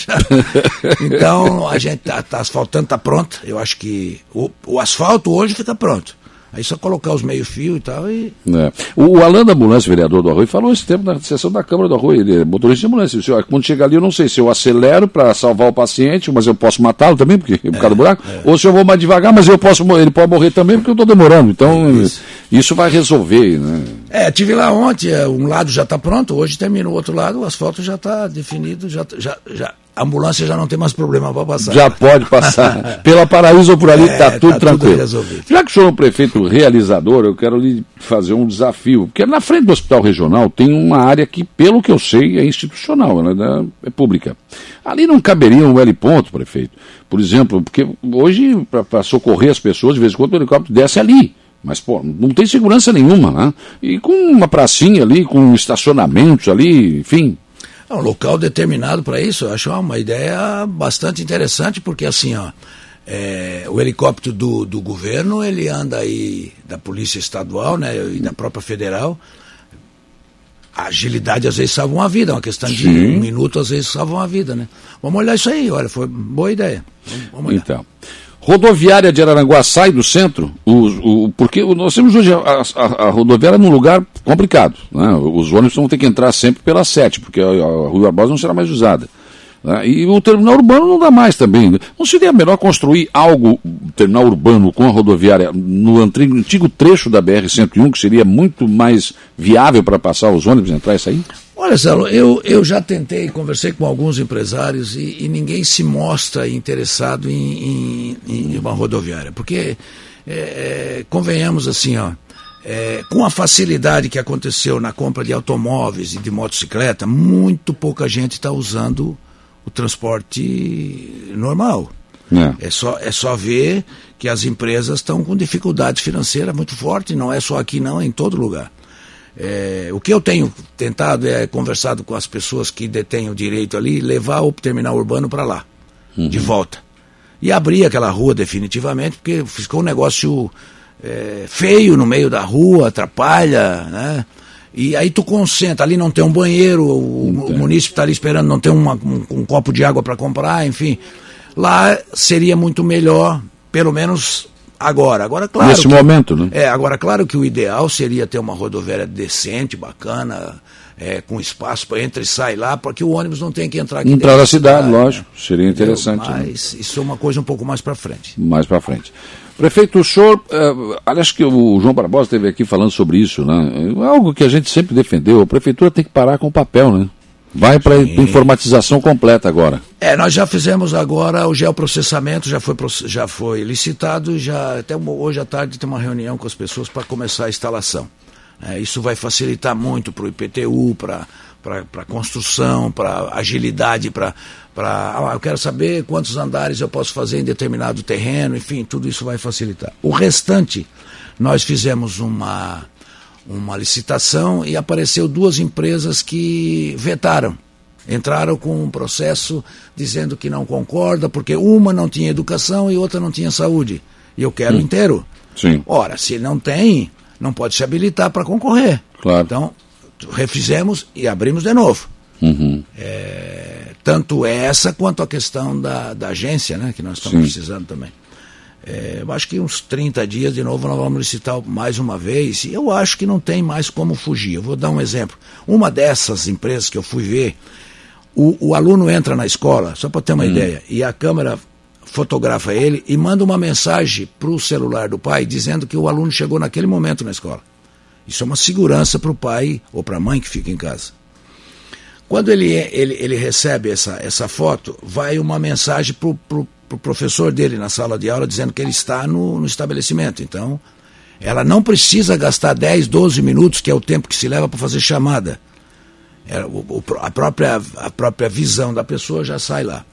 então, a gente está tá asfaltando, está pronto. Eu acho que o, o asfalto hoje fica pronto. Aí só colocar os meio-fio e tal. E... É. O, o Alan da Ambulância, vereador do Arroio, falou esse tempo na sessão da Câmara do Arroio. Ele é motorista de ambulância. Disse, quando chegar ali, eu não sei se eu acelero para salvar o paciente, mas eu posso matá-lo também, porque é por causa do buraco, é. ou se eu vou mais devagar, mas eu posso, ele pode morrer também, porque eu estou demorando. Então, isso. isso. vai resolver. Né? É, tive lá ontem, é, um lado já está pronto, hoje termina o outro lado, o asfalto já está definido, já, já, já, a ambulância já não tem mais problema para passar. Já pode passar. <laughs> Pela Paraíso ou por ali está é, tudo tá tranquilo. Tudo Já que o senhor é um prefeito realizador, eu quero lhe fazer um desafio. Porque na frente do Hospital Regional tem uma área que, pelo que eu sei, é institucional, ela é, é pública. Ali não caberia um L ponto, prefeito. Por exemplo, porque hoje, para socorrer as pessoas, de vez em quando o helicóptero desce ali. Mas, pô, não tem segurança nenhuma, né? E com uma pracinha ali, com estacionamentos ali, enfim, é um local determinado para isso. Eu acho uma ideia bastante interessante, porque assim, ó, é, o helicóptero do, do governo, ele anda aí da Polícia Estadual né, e da própria Federal, a agilidade às vezes salva uma vida, é uma questão de Sim. um minuto às vezes salva uma vida, né? Vamos olhar isso aí, olha, foi boa ideia. Vamos, olhar. Então. Rodoviária de Araranguá sai do centro, o, o, porque nós temos hoje a, a, a, rodoviária num lugar complicado. Né? Os ônibus vão ter que entrar sempre pela 7, porque a, a Rua Barbosa não será mais usada. Né? E o terminal urbano não dá mais também. Né? Não seria melhor construir algo, terminal urbano com a rodoviária, no antigo trecho da BR-101, que seria muito mais viável para passar os ônibus entrar e sair? Olha, Celo, eu, eu já tentei, conversei com alguns empresários e, e ninguém se mostra interessado em, em, em uma rodoviária. Porque, é, é, convenhamos assim, ó, é, com a facilidade que aconteceu na compra de automóveis e de motocicleta, muito pouca gente está usando o transporte normal. É. é. só, é só ver que as empresas estão com dificuldade financeira muito forte, não é só aqui não, é em todo lugar. É, o que eu tenho tentado é conversado com as pessoas que detêm o direito ali, levar o terminal urbano para lá, uhum. de volta. E abrir aquela rua definitivamente, porque ficou um negócio é, feio no meio da rua, atrapalha, né? E aí tu concentra, ali não tem um banheiro, o, o município está ali esperando, não tem uma, um, um copo de água para comprar, enfim. Lá seria muito melhor, pelo menos agora. Agora, claro. Nesse que, momento, né? É, agora, claro que o ideal seria ter uma rodoviária decente, bacana, é, com espaço para entrar e sair lá, porque o ônibus não tem que entrar aqui Entrar na cidade, cidade, lógico. Né? Seria interessante. Né? Mas né? isso é uma coisa um pouco mais para frente. Mais para frente. Prefeito, o senhor, uh, aliás que o João Barbosa esteve aqui falando sobre isso, né? É algo que a gente sempre defendeu, a prefeitura tem que parar com o papel, né? Vai para informatização completa agora. É, nós já fizemos agora o geoprocessamento, já foi, já foi licitado, já até hoje à tarde tem uma reunião com as pessoas para começar a instalação. É, isso vai facilitar muito para o IPTU, para para construção, para agilidade, para. Ah, eu quero saber quantos andares eu posso fazer em determinado terreno, enfim, tudo isso vai facilitar. O restante, nós fizemos uma, uma licitação e apareceu duas empresas que vetaram. Entraram com um processo dizendo que não concorda, porque uma não tinha educação e outra não tinha saúde. E eu quero hum. inteiro. Sim. Ora, se não tem, não pode se habilitar para concorrer. Claro. Então, refizemos e abrimos de novo. Uhum. É, tanto essa quanto a questão da, da agência, né, que nós estamos Sim. precisando também. É, eu acho que uns 30 dias de novo nós vamos licitar mais uma vez e eu acho que não tem mais como fugir. Eu vou dar um exemplo. Uma dessas empresas que eu fui ver, o, o aluno entra na escola, só para ter uma hum. ideia, e a câmera fotografa ele e manda uma mensagem para o celular do pai dizendo que o aluno chegou naquele momento na escola. Isso é uma segurança para o pai ou para a mãe que fica em casa. Quando ele, ele, ele recebe essa, essa foto, vai uma mensagem para o pro, pro professor dele na sala de aula dizendo que ele está no, no estabelecimento. Então, ela não precisa gastar 10, 12 minutos, que é o tempo que se leva para fazer chamada. É, o, o, a, própria, a própria visão da pessoa já sai lá.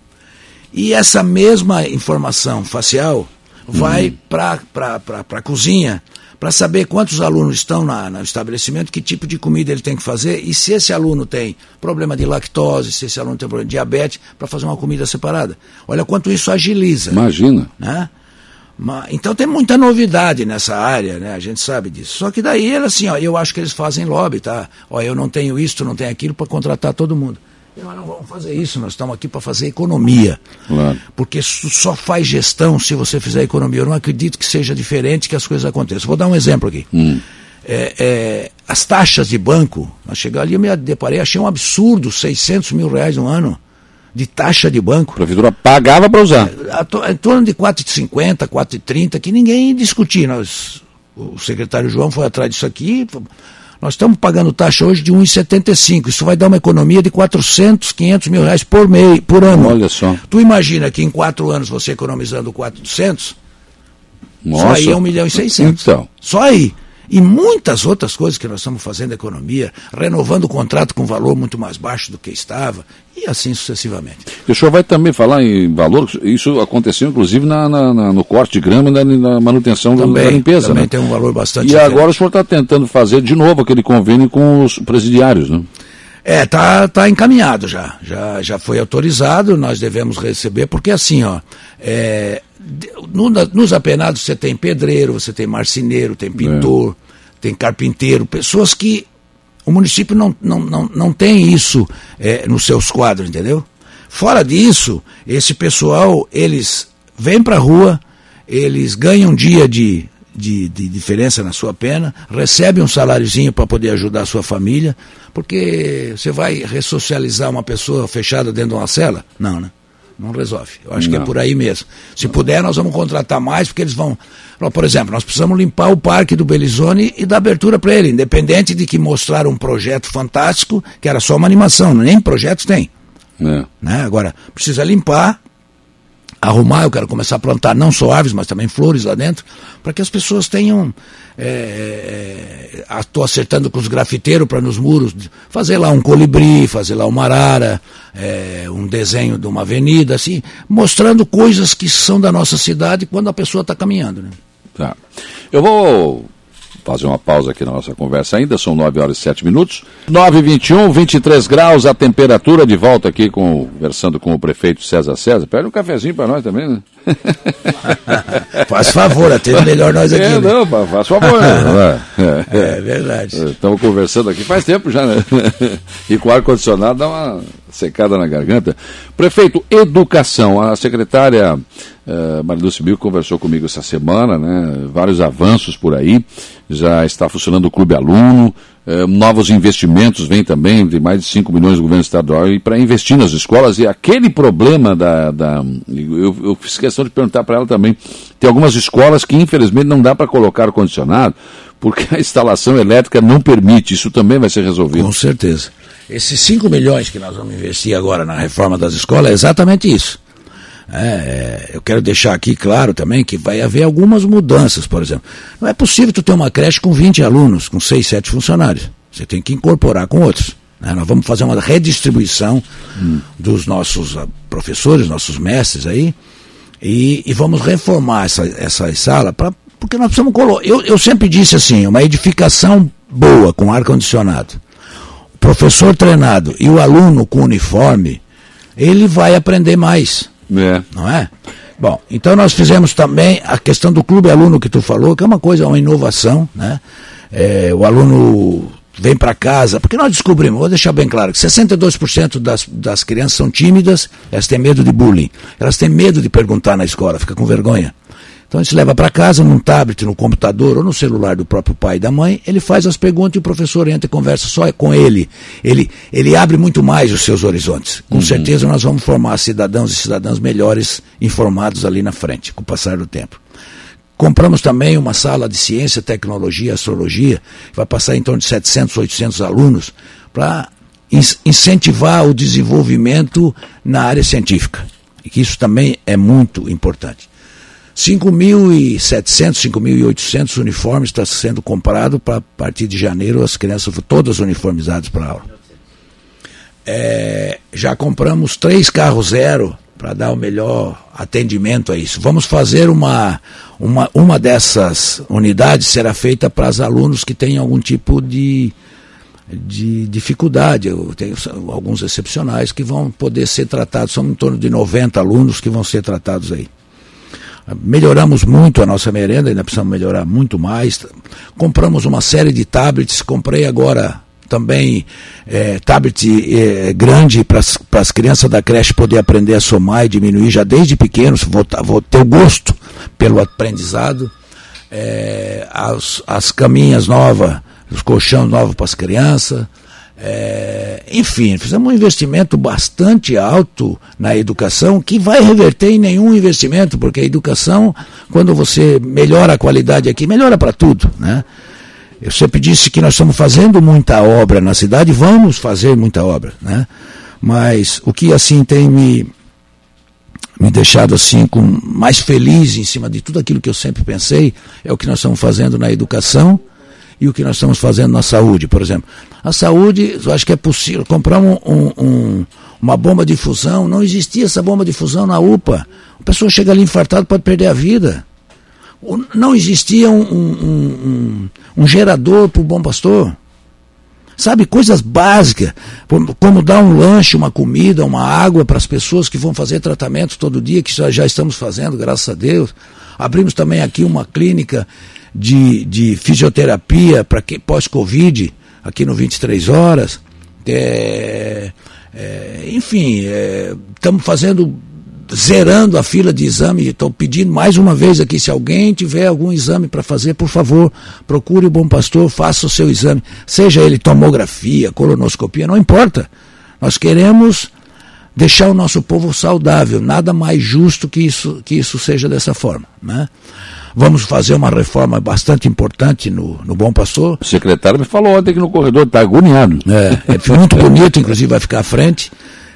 E essa mesma informação facial vai uhum. para a cozinha para saber quantos alunos estão na, no estabelecimento, que tipo de comida ele tem que fazer e se esse aluno tem problema de lactose, se esse aluno tem problema de diabetes, para fazer uma comida separada. Olha quanto isso agiliza. Imagina. Né? Então tem muita novidade nessa área, né? A gente sabe disso. Só que daí ele assim, ó, eu acho que eles fazem lobby, tá? Ó, eu não tenho isto, não tenho aquilo para contratar todo mundo. Nós não vamos fazer isso, nós estamos aqui para fazer economia. Claro. Porque só faz gestão se você fizer economia. Eu não acredito que seja diferente que as coisas aconteçam. Vou dar um exemplo aqui. Hum. É, é, as taxas de banco, nós chegamos ali, eu me deparei, achei um absurdo, 600 mil reais no ano de taxa de banco. A prefeitura pagava para usar. É, em torno de 4,50, 4,30, que ninguém discutia. Nós, o secretário João foi atrás disso aqui, nós estamos pagando taxa hoje de 1,75. Isso vai dar uma economia de 400, 500 mil reais por mês, por ano. Olha só. Tu imagina que em quatro anos você economizando 400, Nossa. só aí é 1 milhão e 600. Então. Só aí e muitas outras coisas que nós estamos fazendo na economia, renovando o contrato com valor muito mais baixo do que estava, e assim sucessivamente. O senhor vai também falar em valor, isso aconteceu inclusive na, na, na no corte de grama e na, na manutenção também, da limpeza. Também né? tem um valor bastante. E agora o senhor está tentando fazer de novo aquele convênio com os presidiários, né? É, tá, tá encaminhado já, já, já foi autorizado, nós devemos receber, porque assim, ó, é, no, nos apenados você tem pedreiro, você tem marceneiro, tem pintor, é. tem carpinteiro, pessoas que O município não, não, não, não tem isso é, nos seus quadros, entendeu? Fora disso, esse pessoal, eles vêm para a rua, eles ganham um dia de, de, de, diferença na sua pena, recebem um saláriozinho para poder ajudar a sua família, porque você vai ressocializar uma pessoa fechada dentro de uma cela? Não, né? Não resolve. Eu acho não. que é por aí mesmo. Se puder, nós vamos contratar mais, porque eles vão. Por exemplo, nós precisamos limpar o parque do Belizone e dar abertura para ele, independente de que mostraram um projeto fantástico, que era só uma animação, nem projetos tem. É. Né? Agora, precisa limpar, arrumar, eu quero começar a plantar não só árvores, mas também flores lá dentro, para que as pessoas tenham. Estou é, é acertando com os grafiteiros para nos muros fazer lá um colibri, fazer lá uma arara, é, um desenho de uma avenida, assim, mostrando coisas que são da nossa cidade quando a pessoa está caminhando. Né? Tá. Eu vou fazer uma pausa aqui na nossa conversa ainda, são 9 horas e 7 minutos. 9 e 21, 23 graus, a temperatura de volta aqui, conversando com o prefeito César César. Pede um cafezinho para nós também, né? <laughs> faz favor, atende melhor nós aqui. É, né? não, faz favor. Né? <laughs> É, é, é verdade. Estamos conversando aqui faz tempo já, né? <laughs> E com ar-condicionado dá uma secada na garganta. Prefeito, educação. A secretária uh, Mariluce Bill conversou comigo essa semana, né? Vários avanços por aí. Já está funcionando o Clube Aluno. Uh, novos investimentos vêm também, de mais de 5 milhões do governo estadual para investir nas escolas. E aquele problema da. da eu, eu fiz questão de perguntar para ela também. Tem algumas escolas que, infelizmente, não dá para colocar o condicionado, porque a instalação elétrica não permite. Isso também vai ser resolvido. Com certeza. Esses 5 milhões que nós vamos investir agora na reforma das escolas é exatamente isso. É, é, eu quero deixar aqui claro também que vai haver algumas mudanças, por exemplo. Não é possível tu ter uma creche com 20 alunos, com 6, 7 funcionários. Você tem que incorporar com outros. Né? Nós vamos fazer uma redistribuição hum. dos nossos ah, professores, nossos mestres aí, e, e vamos reformar essa, essa sala, pra, porque nós precisamos colocar. Eu, eu sempre disse assim, uma edificação boa, com ar-condicionado professor treinado e o aluno com uniforme, ele vai aprender mais. É. Não é? Bom, então nós fizemos também a questão do clube aluno que tu falou, que é uma coisa, uma inovação, né? É, o aluno vem para casa, porque nós descobrimos, vou deixar bem claro, que 62% das, das crianças são tímidas, elas têm medo de bullying, elas têm medo de perguntar na escola, fica com vergonha. Então a gente leva para casa, num tablet, no computador ou no celular do próprio pai e da mãe, ele faz as perguntas e o professor entra e conversa só com ele. Ele, ele abre muito mais os seus horizontes. Com uhum. certeza nós vamos formar cidadãos e cidadãs melhores informados ali na frente, com o passar do tempo. Compramos também uma sala de ciência, tecnologia, astrologia, que vai passar em torno de 700, 800 alunos, para incentivar o desenvolvimento na área científica. E que isso também é muito importante. 5.700, 5.800 uniformes está sendo comprado para partir de janeiro as crianças todas uniformizadas para aula. É, já compramos três carros zero para dar o melhor atendimento a isso. Vamos fazer uma, uma, uma dessas unidades será feita para os alunos que têm algum tipo de, de dificuldade. Eu tenho alguns excepcionais que vão poder ser tratados, são em torno de 90 alunos que vão ser tratados aí. Melhoramos muito a nossa merenda, ainda precisamos melhorar muito mais. Compramos uma série de tablets, comprei agora também é, tablet é, grande para as crianças da creche poder aprender a somar e diminuir já desde pequenos, vou, vou ter o gosto pelo aprendizado. É, as, as caminhas novas, os colchões novos para as crianças. É, enfim, fizemos um investimento bastante alto na educação que vai reverter em nenhum investimento, porque a educação, quando você melhora a qualidade aqui, melhora para tudo. Né? Eu sempre disse que nós estamos fazendo muita obra na cidade, vamos fazer muita obra, né? mas o que assim tem me, me deixado assim com mais feliz em cima de tudo aquilo que eu sempre pensei é o que nós estamos fazendo na educação e o que nós estamos fazendo na saúde, por exemplo. A saúde, eu acho que é possível. Compramos um, um, uma bomba de fusão, não existia essa bomba de fusão na UPA. A pessoa chega ali infartada, pode perder a vida. Não existia um, um, gerador para o bom pastor. Sabe, coisas básicas, como dar um lanche, uma comida, uma água para as pessoas que vão fazer tratamento todo dia, que já estamos fazendo, graças a Deus. Abrimos também aqui uma clínica de, de fisioterapia para pós-Covid, aqui no 23 Horas. É, é, enfim, estamos fazendo zerando a fila de exame. Estou pedindo mais uma vez aqui, se alguém tiver algum exame para fazer, por favor, procure o bom pastor, faça o seu exame. Seja ele tomografia, colonoscopia, não importa. Nós queremos deixar o nosso povo saudável. Nada mais justo que isso, que isso seja dessa forma. Né? Vamos fazer uma reforma bastante importante no, no Bom Pastor. O secretário me falou ontem que no corredor está agoniado. É, é muito bonito, inclusive vai ficar à frente.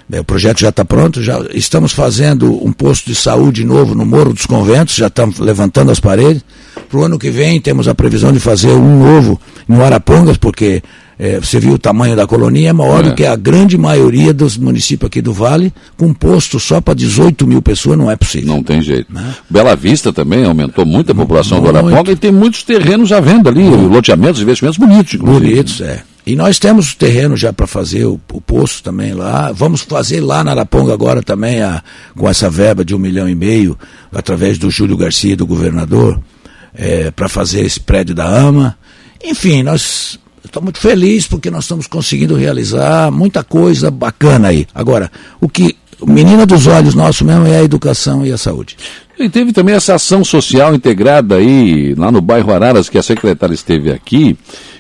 O projeto já está pronto, já estamos fazendo um posto de saúde novo no Morro dos Conventos, já estamos levantando as paredes. Para o ano que vem temos a previsão de fazer um novo em Arapongas, porque é, você viu o tamanho da colonia, é maior é. do que a grande maioria dos municípios aqui do Vale, com posto só para 18 mil pessoas, não é possível. Não tem jeito. Né? Bela Vista também aumentou muito a população muito. do Araponga e tem muitos terrenos à venda ali, muito. loteamentos, investimentos bonitos, inclusive. Bonitos, é. E nós temos terreno já para fazer o, o, poço também lá. Vamos fazer lá na Araponga agora também, a, com essa verba de um milhão e meio, através do Júlio Garcia, do governador, é, para fazer esse prédio da AMA. Enfim, nós estamos muito felizes porque nós estamos conseguindo realizar muita coisa bacana aí. Agora, o que menina dos olhos nosso mesmo é a educação e a saúde. E teve também essa ação social integrada aí, lá no bairro Araras, que a secretária esteve aqui,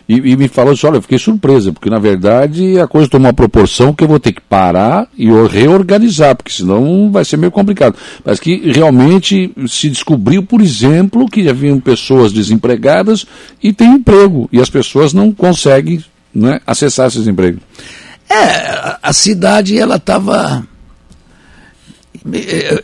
e, e, me falou assim, olha, eu fiquei surpresa, porque na verdade a coisa tomou uma proporção que eu vou ter que parar e reorganizar, porque senão vai ser meio complicado. Mas que realmente se descobriu, por exemplo, que haviam pessoas desempregadas e tem emprego, e as pessoas não conseguem né, acessar esses empregos. É, a cidade ela estava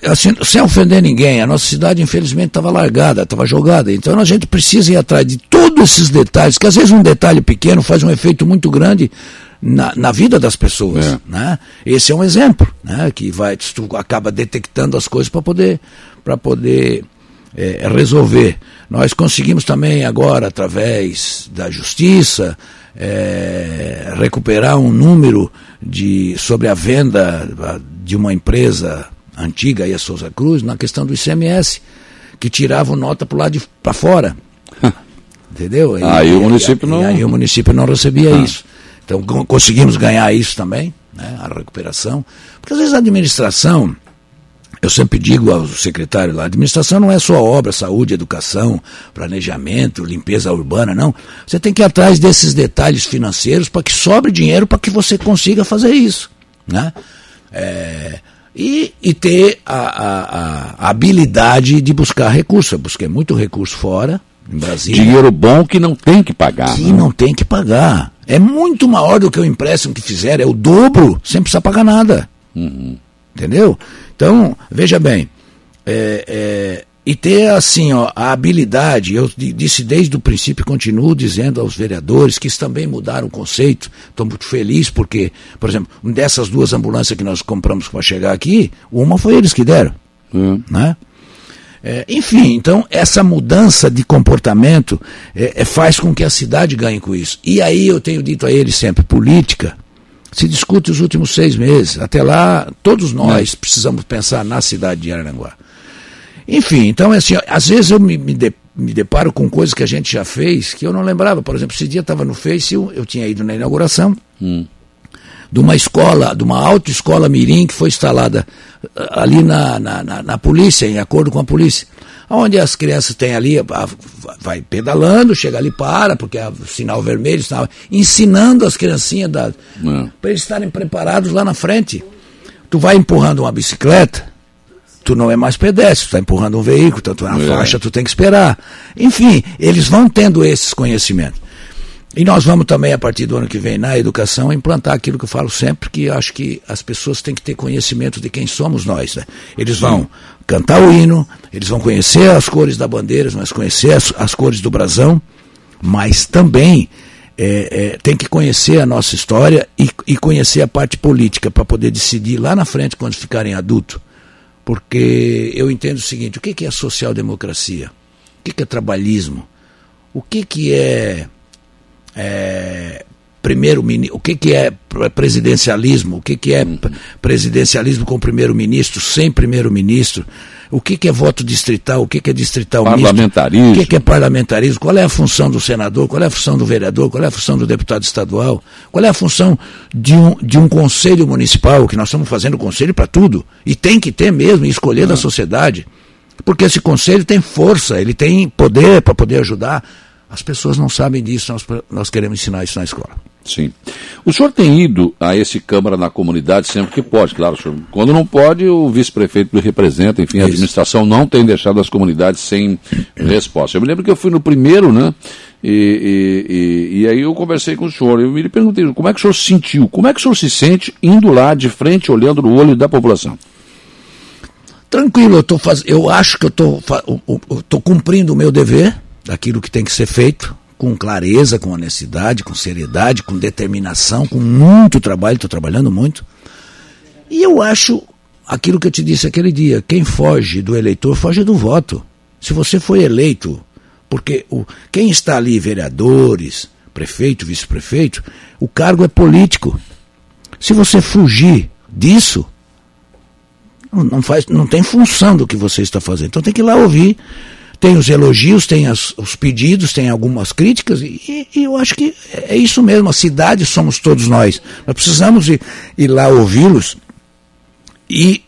assim, sem ofender ninguém, a nossa cidade infelizmente estava largada, estava jogada. Então a gente precisa ir atrás de todos esses detalhes, que às vezes um detalhe pequeno faz um efeito muito grande na, na vida das pessoas. É. Né? Esse é um exemplo, né? que vai, tu acaba detectando as coisas para poder, pra poder é, resolver. Nós conseguimos também agora, através da justiça, é, recuperar um número de, sobre a venda de uma empresa antiga aí a Souza Cruz, na questão do ICMS, que tiravam nota para lado para fora. Entendeu? E, aí o município e, não. E aí o município não recebia ah. isso. Então conseguimos ganhar isso também, né, a recuperação. Porque às vezes a administração, eu sempre digo ao secretário lá, a administração não é só obra, saúde, educação, planejamento, limpeza urbana, não. Você tem que ir atrás desses detalhes financeiros para que sobre dinheiro para que você consiga fazer isso. Né? É, e, e ter a, a, a, habilidade de buscar recursos. Eu busquei muito recurso fora, em Brasília. Dinheiro bom que não tem que pagar. Que não, né? não tem que pagar. É muito maior do que o empréstimo que fizeram, é o dobro, sem precisar pagar nada. Uhum. Entendeu? Então, veja bem, é, é, e ter assim ó, a habilidade, eu disse desde o princípio, continuo dizendo aos vereadores que também mudaram o conceito. Estou muito feliz porque, por exemplo, dessas duas ambulâncias que nós compramos para chegar aqui, uma foi eles que deram. Hum. Né? É, enfim, então essa mudança de comportamento é, é, faz com que a cidade ganhe com isso. E aí eu tenho dito a eles sempre, política se discute os últimos seis meses. Até lá, todos nós é. precisamos pensar na cidade de Araranguá. Enfim, então, assim, às vezes eu me, me, de, me, deparo com coisas que a gente já fez que eu não lembrava. Por exemplo, esse dia estava no Face, eu, eu, tinha ido na inauguração hum. de uma escola, de uma autoescola Mirim que foi instalada ah, ali na, na, na, na polícia, em acordo com a polícia onde as crianças têm ali, vai pedalando, chega ali, para, porque é sinal vermelho, sinal, ensinando as criancinhas é. para eles estarem preparados lá na frente. Tu vai empurrando uma bicicleta, tu não é mais pedestre, tu está empurrando um veículo, tanto na é. faixa, tu tem que esperar. Enfim, eles vão tendo esses conhecimentos. E nós vamos também, a partir do ano que vem, na educação, implantar aquilo que eu falo sempre, que acho que as pessoas têm que ter conhecimento de quem somos nós. Né? Eles vão cantar o hino, eles vão conhecer as cores da bandeira, vão conhecer as, as cores do brasão, mas também é, é, tem que conhecer a nossa história e, e conhecer a parte política para poder decidir lá na frente, quando ficarem adultos porque eu entendo o seguinte: o que, é social-democracia? O que, é trabalhismo? O que, é, é primeiro o que, é presidencialismo? O que, que é presidencialismo com primeiro-ministro, sem primeiro-ministro? O que, que é voto distrital, o que, que é distrital parlamentarismo. misto, o que, que é parlamentarismo, qual é a função do senador, qual é a função do vereador, qual é a função do deputado estadual, qual é a função de um, de um conselho municipal, que nós estamos fazendo conselho para tudo, e tem que ter mesmo, e escolher da sociedade, porque esse conselho tem força, ele tem poder para poder ajudar. As pessoas não sabem disso, nós, nós queremos ensinar isso na escola. Sim. O senhor tem ido a esse Câmara na comunidade sempre que pode, claro. Senhor, quando não pode, o vice-prefeito representa, enfim, a administração não tem deixado as comunidades sem <clears throat> resposta. Eu me lembro que eu fui no primeiro, né? E, e, e, e aí eu conversei com o senhor, eu me perguntei como é que o senhor se sentiu, como é que o senhor se sente indo lá de frente, olhando no olho da população? Tranquilo, eu, tô faz... eu acho que eu estou cumprindo o meu dever, daquilo que tem que ser feito, com clareza, com honestidade, com seriedade, com determinação, com muito trabalho, estou trabalhando muito. E eu acho aquilo que eu te disse aquele dia: quem foge do eleitor foge do voto. Se você foi eleito, porque o, quem está ali, vereadores, prefeito, vice-prefeito, o cargo é político. Se você fugir disso, não, faz, não tem função do que você está fazendo. Então tem que ir lá ouvir tem os elogios, tem as, os pedidos, tem algumas críticas, e, e, eu acho que é isso mesmo, a cidade somos todos nós. Nós precisamos ir, ir lá ouvi-los e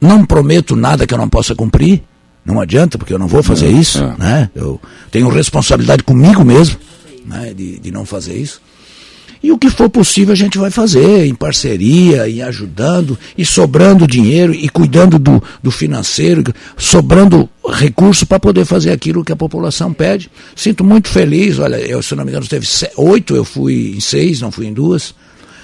não prometo nada que eu não possa cumprir, não adianta, porque eu não vou fazer é, isso, é. né? Eu tenho responsabilidade comigo mesmo, né, de, de não fazer isso. E o que for possível a gente vai fazer, em parceria, e ajudando, e sobrando dinheiro, e cuidando do, do financeiro, sobrando recurso para poder fazer aquilo que a população pede. Sinto muito feliz, olha, eu, se não me engano, teve oito, eu fui em seis, não fui em duas.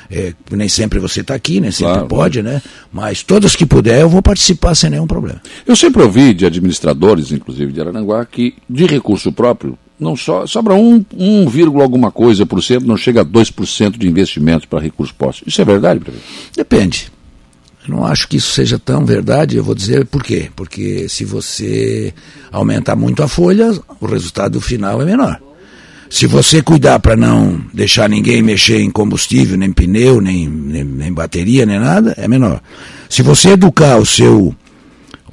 É, nem sempre você está aqui, nem sempre claro, pode, né? Mas todas que puder eu vou participar sem nenhum problema. Eu sempre ouvi de administradores, inclusive de Araranguá, que de recurso próprio não so, sobra 1, 1, alguma coisa por cento, não chega a 2% de investimentos para recursos postos. Isso é verdade, prefeito? Depende. Eu não acho que isso seja tão verdade, eu vou dizer por quê. Porque se você aumentar muito a folha, o resultado final é menor. Se você cuidar para não deixar ninguém mexer em combustível, nem pneu, nem, nem, nem bateria, nem nada, é menor. Se você educar o seu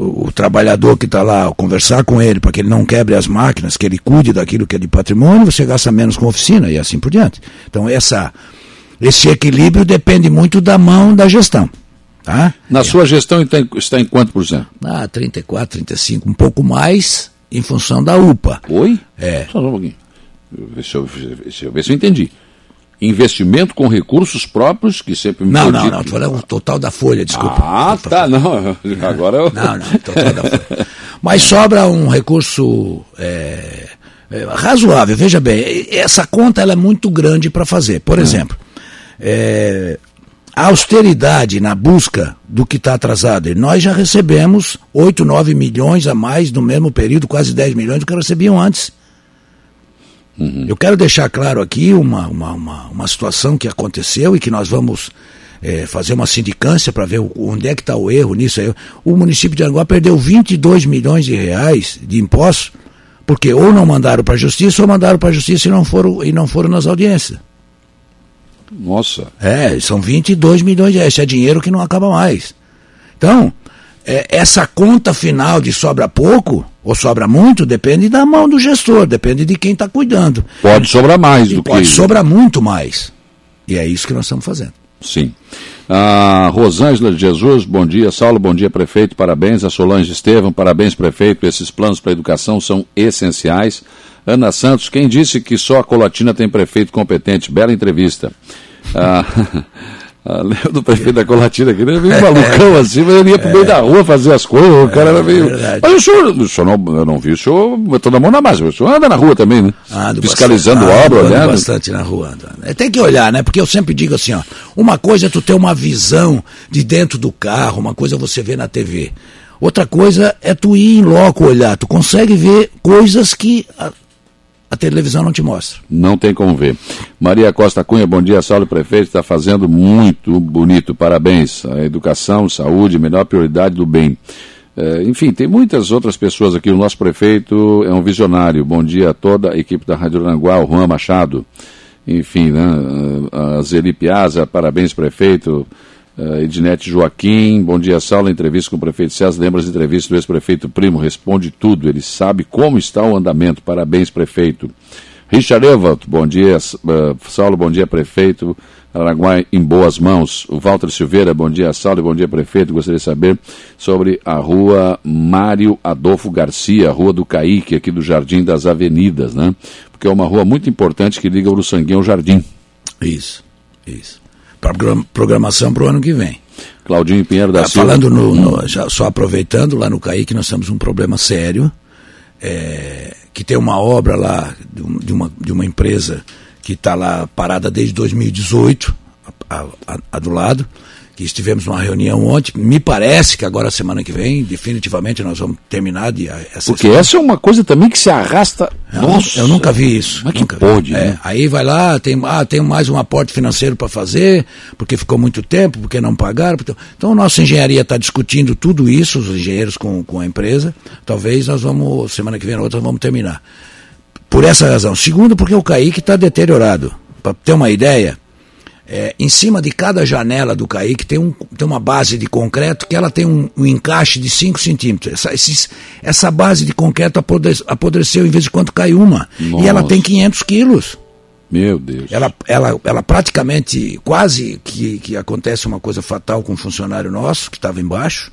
o, o trabalhador que está lá, conversar com ele para que ele não quebre as máquinas, que ele cuide daquilo que é de patrimônio, você gasta menos com oficina e assim por diante. Então essa, esse equilíbrio depende muito da mão da gestão. Tá? Na é. sua gestão está em quanto por cento? Ah, 34, 35, um pouco mais em função da UPA. Oi? É. Só um pouquinho. Deixa eu, deixa eu ver se eu entendi investimento com recursos próprios, que sempre me Não, não, não, falando o total da folha, desculpa. Ah, tá, não, <laughs> agora eu... Não, não, total da folha. Mas sobra um recurso é, é, razoável, veja bem, essa conta ela é muito grande para fazer. Por hum. exemplo, é, a austeridade na busca do que está atrasado, nós já recebemos 8, 9 milhões a mais no mesmo período, quase 10 milhões do que recebiam antes. Uhum. Eu quero deixar claro aqui uma, uma, uma, uma, situação que aconteceu e que nós vamos é, fazer uma sindicância para ver onde é que está o erro nisso. Aí. O município de Aranguá perdeu 22 milhões de reais de impostos, porque ou não mandaram para a justiça ou mandaram para a justiça e não foram, e não foram nas audiências. Nossa. É, são 22 milhões de reais. Esse é dinheiro que não acaba mais. Então, é, essa conta final de sobra pouco ou sobra muito, depende da mão do gestor, depende de quem está cuidando. Pode sobrar mais e do pode que. Pode sobrar muito mais. E é isso que nós estamos fazendo. Sim. A Rosângela de Jesus, bom dia. Saulo, bom dia, prefeito, parabéns. A Solange Estevam, parabéns, prefeito. Esses planos para a educação são essenciais. Ana Santos, quem disse que só a Colatina tem prefeito competente? Bela entrevista. Ah, <laughs> Ah, <laughs> lembro do prefeito da Colatina aqui, ele meio <laughs> malucão assim, mas ele ia pro meio da rua fazer as coisas, o cara era meio. É mas o senhor, o senhor não, eu não vi o senhor botando a mão na massa, o senhor anda na rua também, né? Ando Fiscalizando bastante, obra, olhando. bastante na rua. Ando. Tem que olhar, né? Porque eu sempre digo assim, ó, uma coisa é tu ter uma visão de dentro do carro, uma coisa é você vê na TV. Outra coisa é tu ir em loco olhar, tu consegue ver coisas que a televisão não te mostra. Não tem como ver. Maria Costa Cunha, bom dia, Saulo Prefeito, está fazendo muito bonito, parabéns. A educação, saúde, melhor prioridade do bem. É, enfim, tem muitas outras pessoas aqui. O nosso prefeito é um visionário. Bom dia a toda a equipe da Rádio Aranguá, o Juan Machado. Enfim, né, a Zeli Piazza, parabéns, prefeito. Uh, Ednete Joaquim, bom dia, Saulo. Entrevista com o prefeito César. Lembra as entrevistas do ex-prefeito Primo? Responde tudo. Ele sabe como está o andamento. Parabéns, prefeito. Richard Evald, bom dia. Uh, Saulo, bom dia, prefeito. Araguai em boas mãos. O Walter Silveira, bom dia, Saulo, bom dia, prefeito. Gostaria de saber sobre a rua Mário Adolfo Garcia, rua do Caíque, aqui do Jardim das Avenidas, né? Porque é uma rua muito importante que liga o Uruçanguinho ao Jardim. Isso, isso programação para o ano que vem. Claudinho Pinheiro da tá Silva. Falando no, no, já, só aproveitando, lá no CAIC nós temos um problema sério, é, que tem uma obra lá de, uma, de uma empresa que está lá parada desde 2018, a, a, a do lado, que estivemos numa reunião ontem. Me parece que agora, semana que vem, definitivamente nós vamos terminar de, essa Porque história. essa é uma coisa também que se arrasta. Eu, Nossa, eu nunca vi isso. Mas nunca que pode, é, né? Aí vai lá, tem, ah, tem mais um aporte financeiro para fazer, porque ficou muito tempo, porque não pagaram. Então, a nossa engenharia está discutindo tudo isso, os engenheiros com, com a empresa. Talvez nós vamos, semana que vem, outra, vamos terminar. Por essa razão. Segundo, porque o Kaique está deteriorado. Para ter uma ideia, é, em cima de cada janela do Kaique tem, um, tem uma base de concreto que ela tem um, um encaixe de 5 centímetros. Essa, esses, essa base de concreto apodreceu em vez de quanto cai uma. Nossa. E ela tem 500 quilos. Meu Deus. Ela, ela, ela praticamente, quase que, que acontece uma coisa fatal com um funcionário nosso que estava embaixo.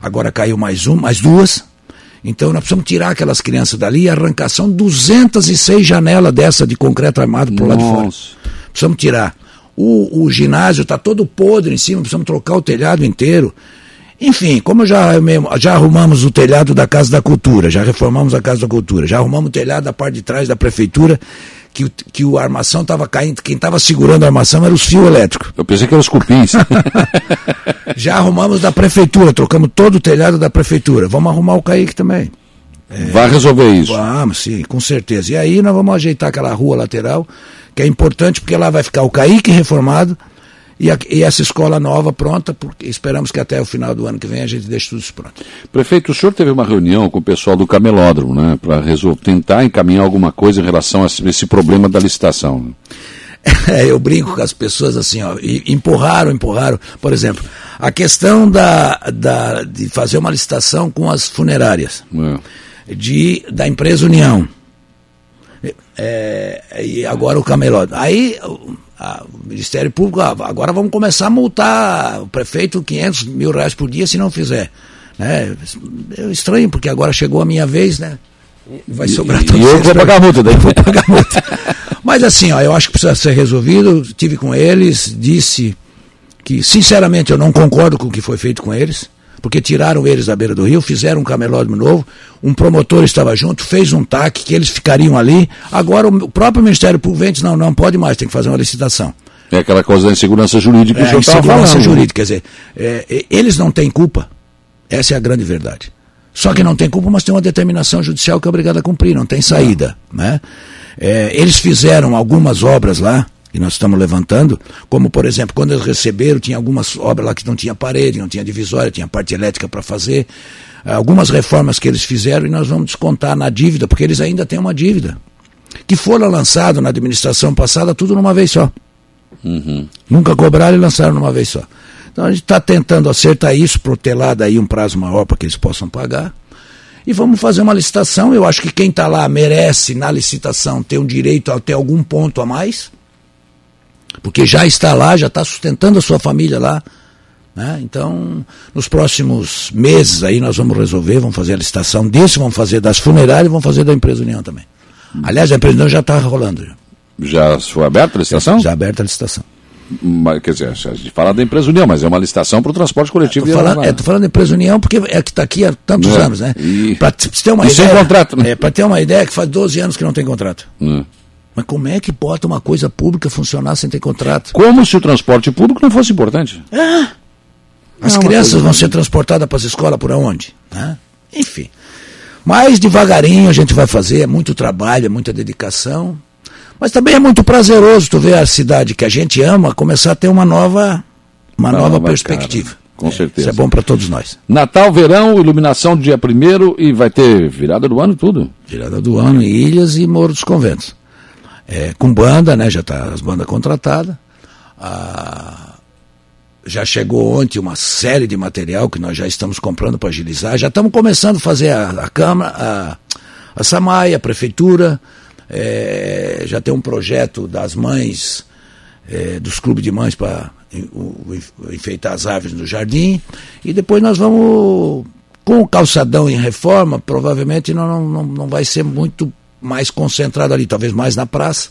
Agora caiu mais um, mais duas. Então nós precisamos tirar aquelas crianças dali e arrancar. São 206 janelas dessa de concreto armado por lá de fora. Precisamos tirar. O, o ginásio está todo podre em cima, precisamos trocar o telhado inteiro. Enfim, como já, já arrumamos o telhado da Casa da Cultura, já reformamos a Casa da Cultura, já arrumamos o telhado da parte de trás da prefeitura, que, que o armação estava caindo, quem estava segurando a armação era os fios elétricos. Eu pensei que eram os cupins. <laughs> já arrumamos da prefeitura, trocamos todo o telhado da prefeitura. Vamos arrumar o Kaique também. É, Vai resolver isso. Vamos, sim, com certeza. E aí nós vamos ajeitar aquela rua lateral, que é importante porque lá vai ficar o Caíque reformado e, a, e, essa escola nova pronta, porque esperamos que até o final do ano que vem a gente deixe tudo isso pronto. Prefeito, o senhor teve uma reunião com o pessoal do camelódromo, né, para tentar encaminhar alguma coisa em relação a esse, problema da licitação. <laughs> É, eu brinco com as pessoas assim, ó, empurraram, empurraram. Por exemplo, a questão da, da, de fazer uma licitação com as funerárias. É de, da empresa União. É, e agora o camelódromo. Aí a, o Ministério Público, ah, agora vamos começar a multar o prefeito 500 mil reais por dia se não fizer. É, é estranho, porque agora chegou a minha vez, né? Vai sobrar tudo. E eu vou pagar multa, daí vou pagar multa. <laughs> <laughs> Mas assim, ó, eu acho que precisa ser resolvido. Tive com eles, disse que, sinceramente, eu não concordo com o que foi feito com eles porque tiraram eles da beira do rio, fizeram um camelódromo novo, um promotor estava junto, fez um TAC, que eles ficariam ali. Agora o próprio Ministério Público vem não, não pode mais, tem que fazer uma licitação. É aquela coisa da insegurança jurídica que é, o senhor insegurança falando. jurídica, quer dizer, é, eles não têm culpa, essa é a grande verdade. Só que não tem culpa, mas tem uma determinação judicial que é obrigada a cumprir, não tem saída. Né? É, eles fizeram algumas obras lá, que nós estamos levantando, como por exemplo, quando eles receberam, tinha algumas obras lá que não tinha parede, não tinha divisória, tinha parte elétrica para fazer, algumas reformas que eles fizeram e nós vamos descontar na dívida, porque eles ainda têm uma dívida. Que foram lançado na administração passada tudo numa vez só. Uhum. Nunca cobraram e lançaram numa vez só. Então a gente está tentando acertar isso, protelar daí um prazo maior para que eles possam pagar. E vamos fazer uma licitação. Eu acho que quem está lá merece, na licitação, ter um direito a ter algum ponto a mais porque já está lá, já está sustentando a sua família lá. Né? Então, nos próximos meses aí nós vamos resolver, vamos fazer a licitação desse, vamos fazer das funerárias e vamos fazer da empresa União também. Aliás, a empresa União já está rolando. Já foi aberta a licitação? Já, já aberta a licitação. Mas, quer dizer, a gente fala da empresa União, mas é uma licitação para o transporte coletivo. Estou falando, é, falando da empresa União porque é que está aqui há tantos é. anos, né? E... Para ter uma e ideia. Sem contrato, né? É, para ter uma ideia que faz 12 anos que não tem contrato. Hum. Mas como é que bota uma coisa pública funcionar sem ter contrato? Como se o transporte público não fosse importante. É. As não, crianças vão ser transportadas para as escolas por onde? Né? Enfim. Mas devagarinho a gente vai fazer, é muito trabalho, é muita dedicação. Mas também é muito prazeroso tu ver a cidade que a gente ama começar a ter uma nova, uma nova, nova perspectiva. Cara, com é, certeza. Isso é bom para todos nós. Natal, verão, iluminação do dia primeiro e vai ter virada do ano tudo. Virada do ano em Ilhas e Morro dos Conventos é, com banda, né? Já está as bandas contratadas. Ah, já chegou ontem uma série de material que nós já estamos comprando para agilizar. Já estamos começando a fazer a, a Câmara, a, a SAMAI, a Prefeitura. É, já tem um projeto das mães, é, dos clubes de mães para enfeitar as árvores no jardim. E depois nós vamos, com o calçadão em reforma, provavelmente não, não, não vai ser muito mais concentrado ali, talvez mais na praça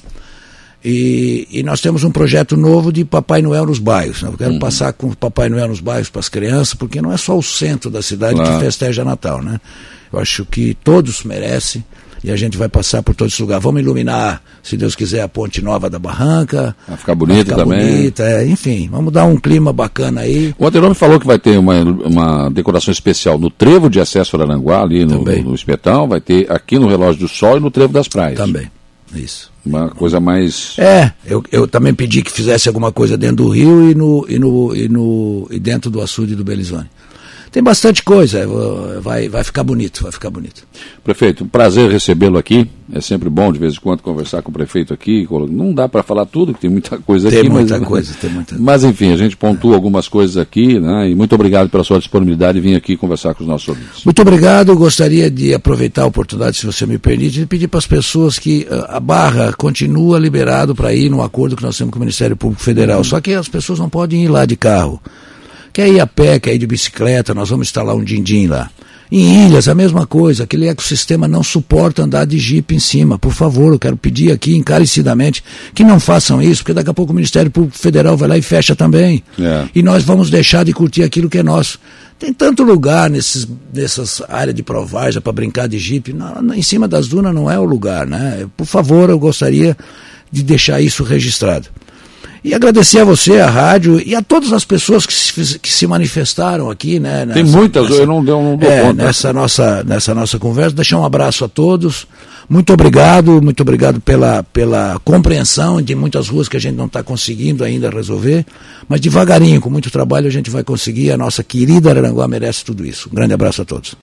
e, e, nós temos um projeto novo de Papai Noel nos bairros. Né? Eu quero uhum. passar com Papai Noel nos bairros para as crianças, porque não é só o centro da cidade claro. que festeja Natal. Né? Eu acho que todos merecem e a gente vai passar por todos os lugares. Vamos iluminar, se Deus quiser, a Ponte Nova da Barranca. Vai ficar bonita também. Bonita, é, enfim, vamos dar um clima bacana aí. O Antenor me falou que vai ter uma, uma decoração especial no trevo de acesso a Aranguá, ali no, no, no Espetal, vai ter aqui no Relógio do Sol e no trevo das praias. Também. Isso. Uma coisa mais. É, eu, eu também pedi que fizesse alguma coisa dentro do rio e, no, e, no, e, no, e dentro do açude do Belizone. Tem bastante coisa, vai, vai ficar bonito, vai ficar bonito. Prefeito, um prazer recebê-lo aqui. É sempre bom de vez em quando conversar com o prefeito aqui. Não dá para falar tudo, que tem muita coisa tem aqui. Muita mas, coisa, tem muita <laughs> Mas enfim, a gente pontua algumas coisas aqui, né? E muito obrigado pela sua disponibilidade de vir aqui conversar com os nossos ouvintes. Muito obrigado. Gostaria de aproveitar a oportunidade, se você me permite, de pedir para as pessoas que uh, a barra continua liberado para ir no acordo que nós temos com o Ministério Público Federal. Uhum. Só que as pessoas não podem ir lá de carro. Quer ir a pé, quer ir de bicicleta, nós vamos instalar um din-din lá. Em ilhas, a mesma coisa, aquele ecossistema não suporta andar de jipe em cima. Por favor, eu quero pedir aqui encarecidamente que não façam isso, porque daqui a pouco o Ministério Público Federal vai lá e fecha também. É. E nós vamos deixar de curtir aquilo que é nosso. Tem tanto lugar nesses, nessas áreas de provagem para brincar de jipe. Em cima das dunas não é o lugar, né? Por favor, eu gostaria de deixar isso registrado. E agradecer a você, a rádio e a todas as pessoas que se, que se manifestaram aqui, né? Nessa, Tem muitas, nessa, eu não, deu, não dou é, conta. Nessa nossa, nessa nossa conversa, deixar um abraço a todos. Muito obrigado, muito obrigado pela, pela compreensão de muitas ruas que a gente não está conseguindo ainda resolver, mas devagarinho, com muito trabalho, a gente vai conseguir. A nossa querida Aranguá merece tudo isso. Um grande abraço a todos.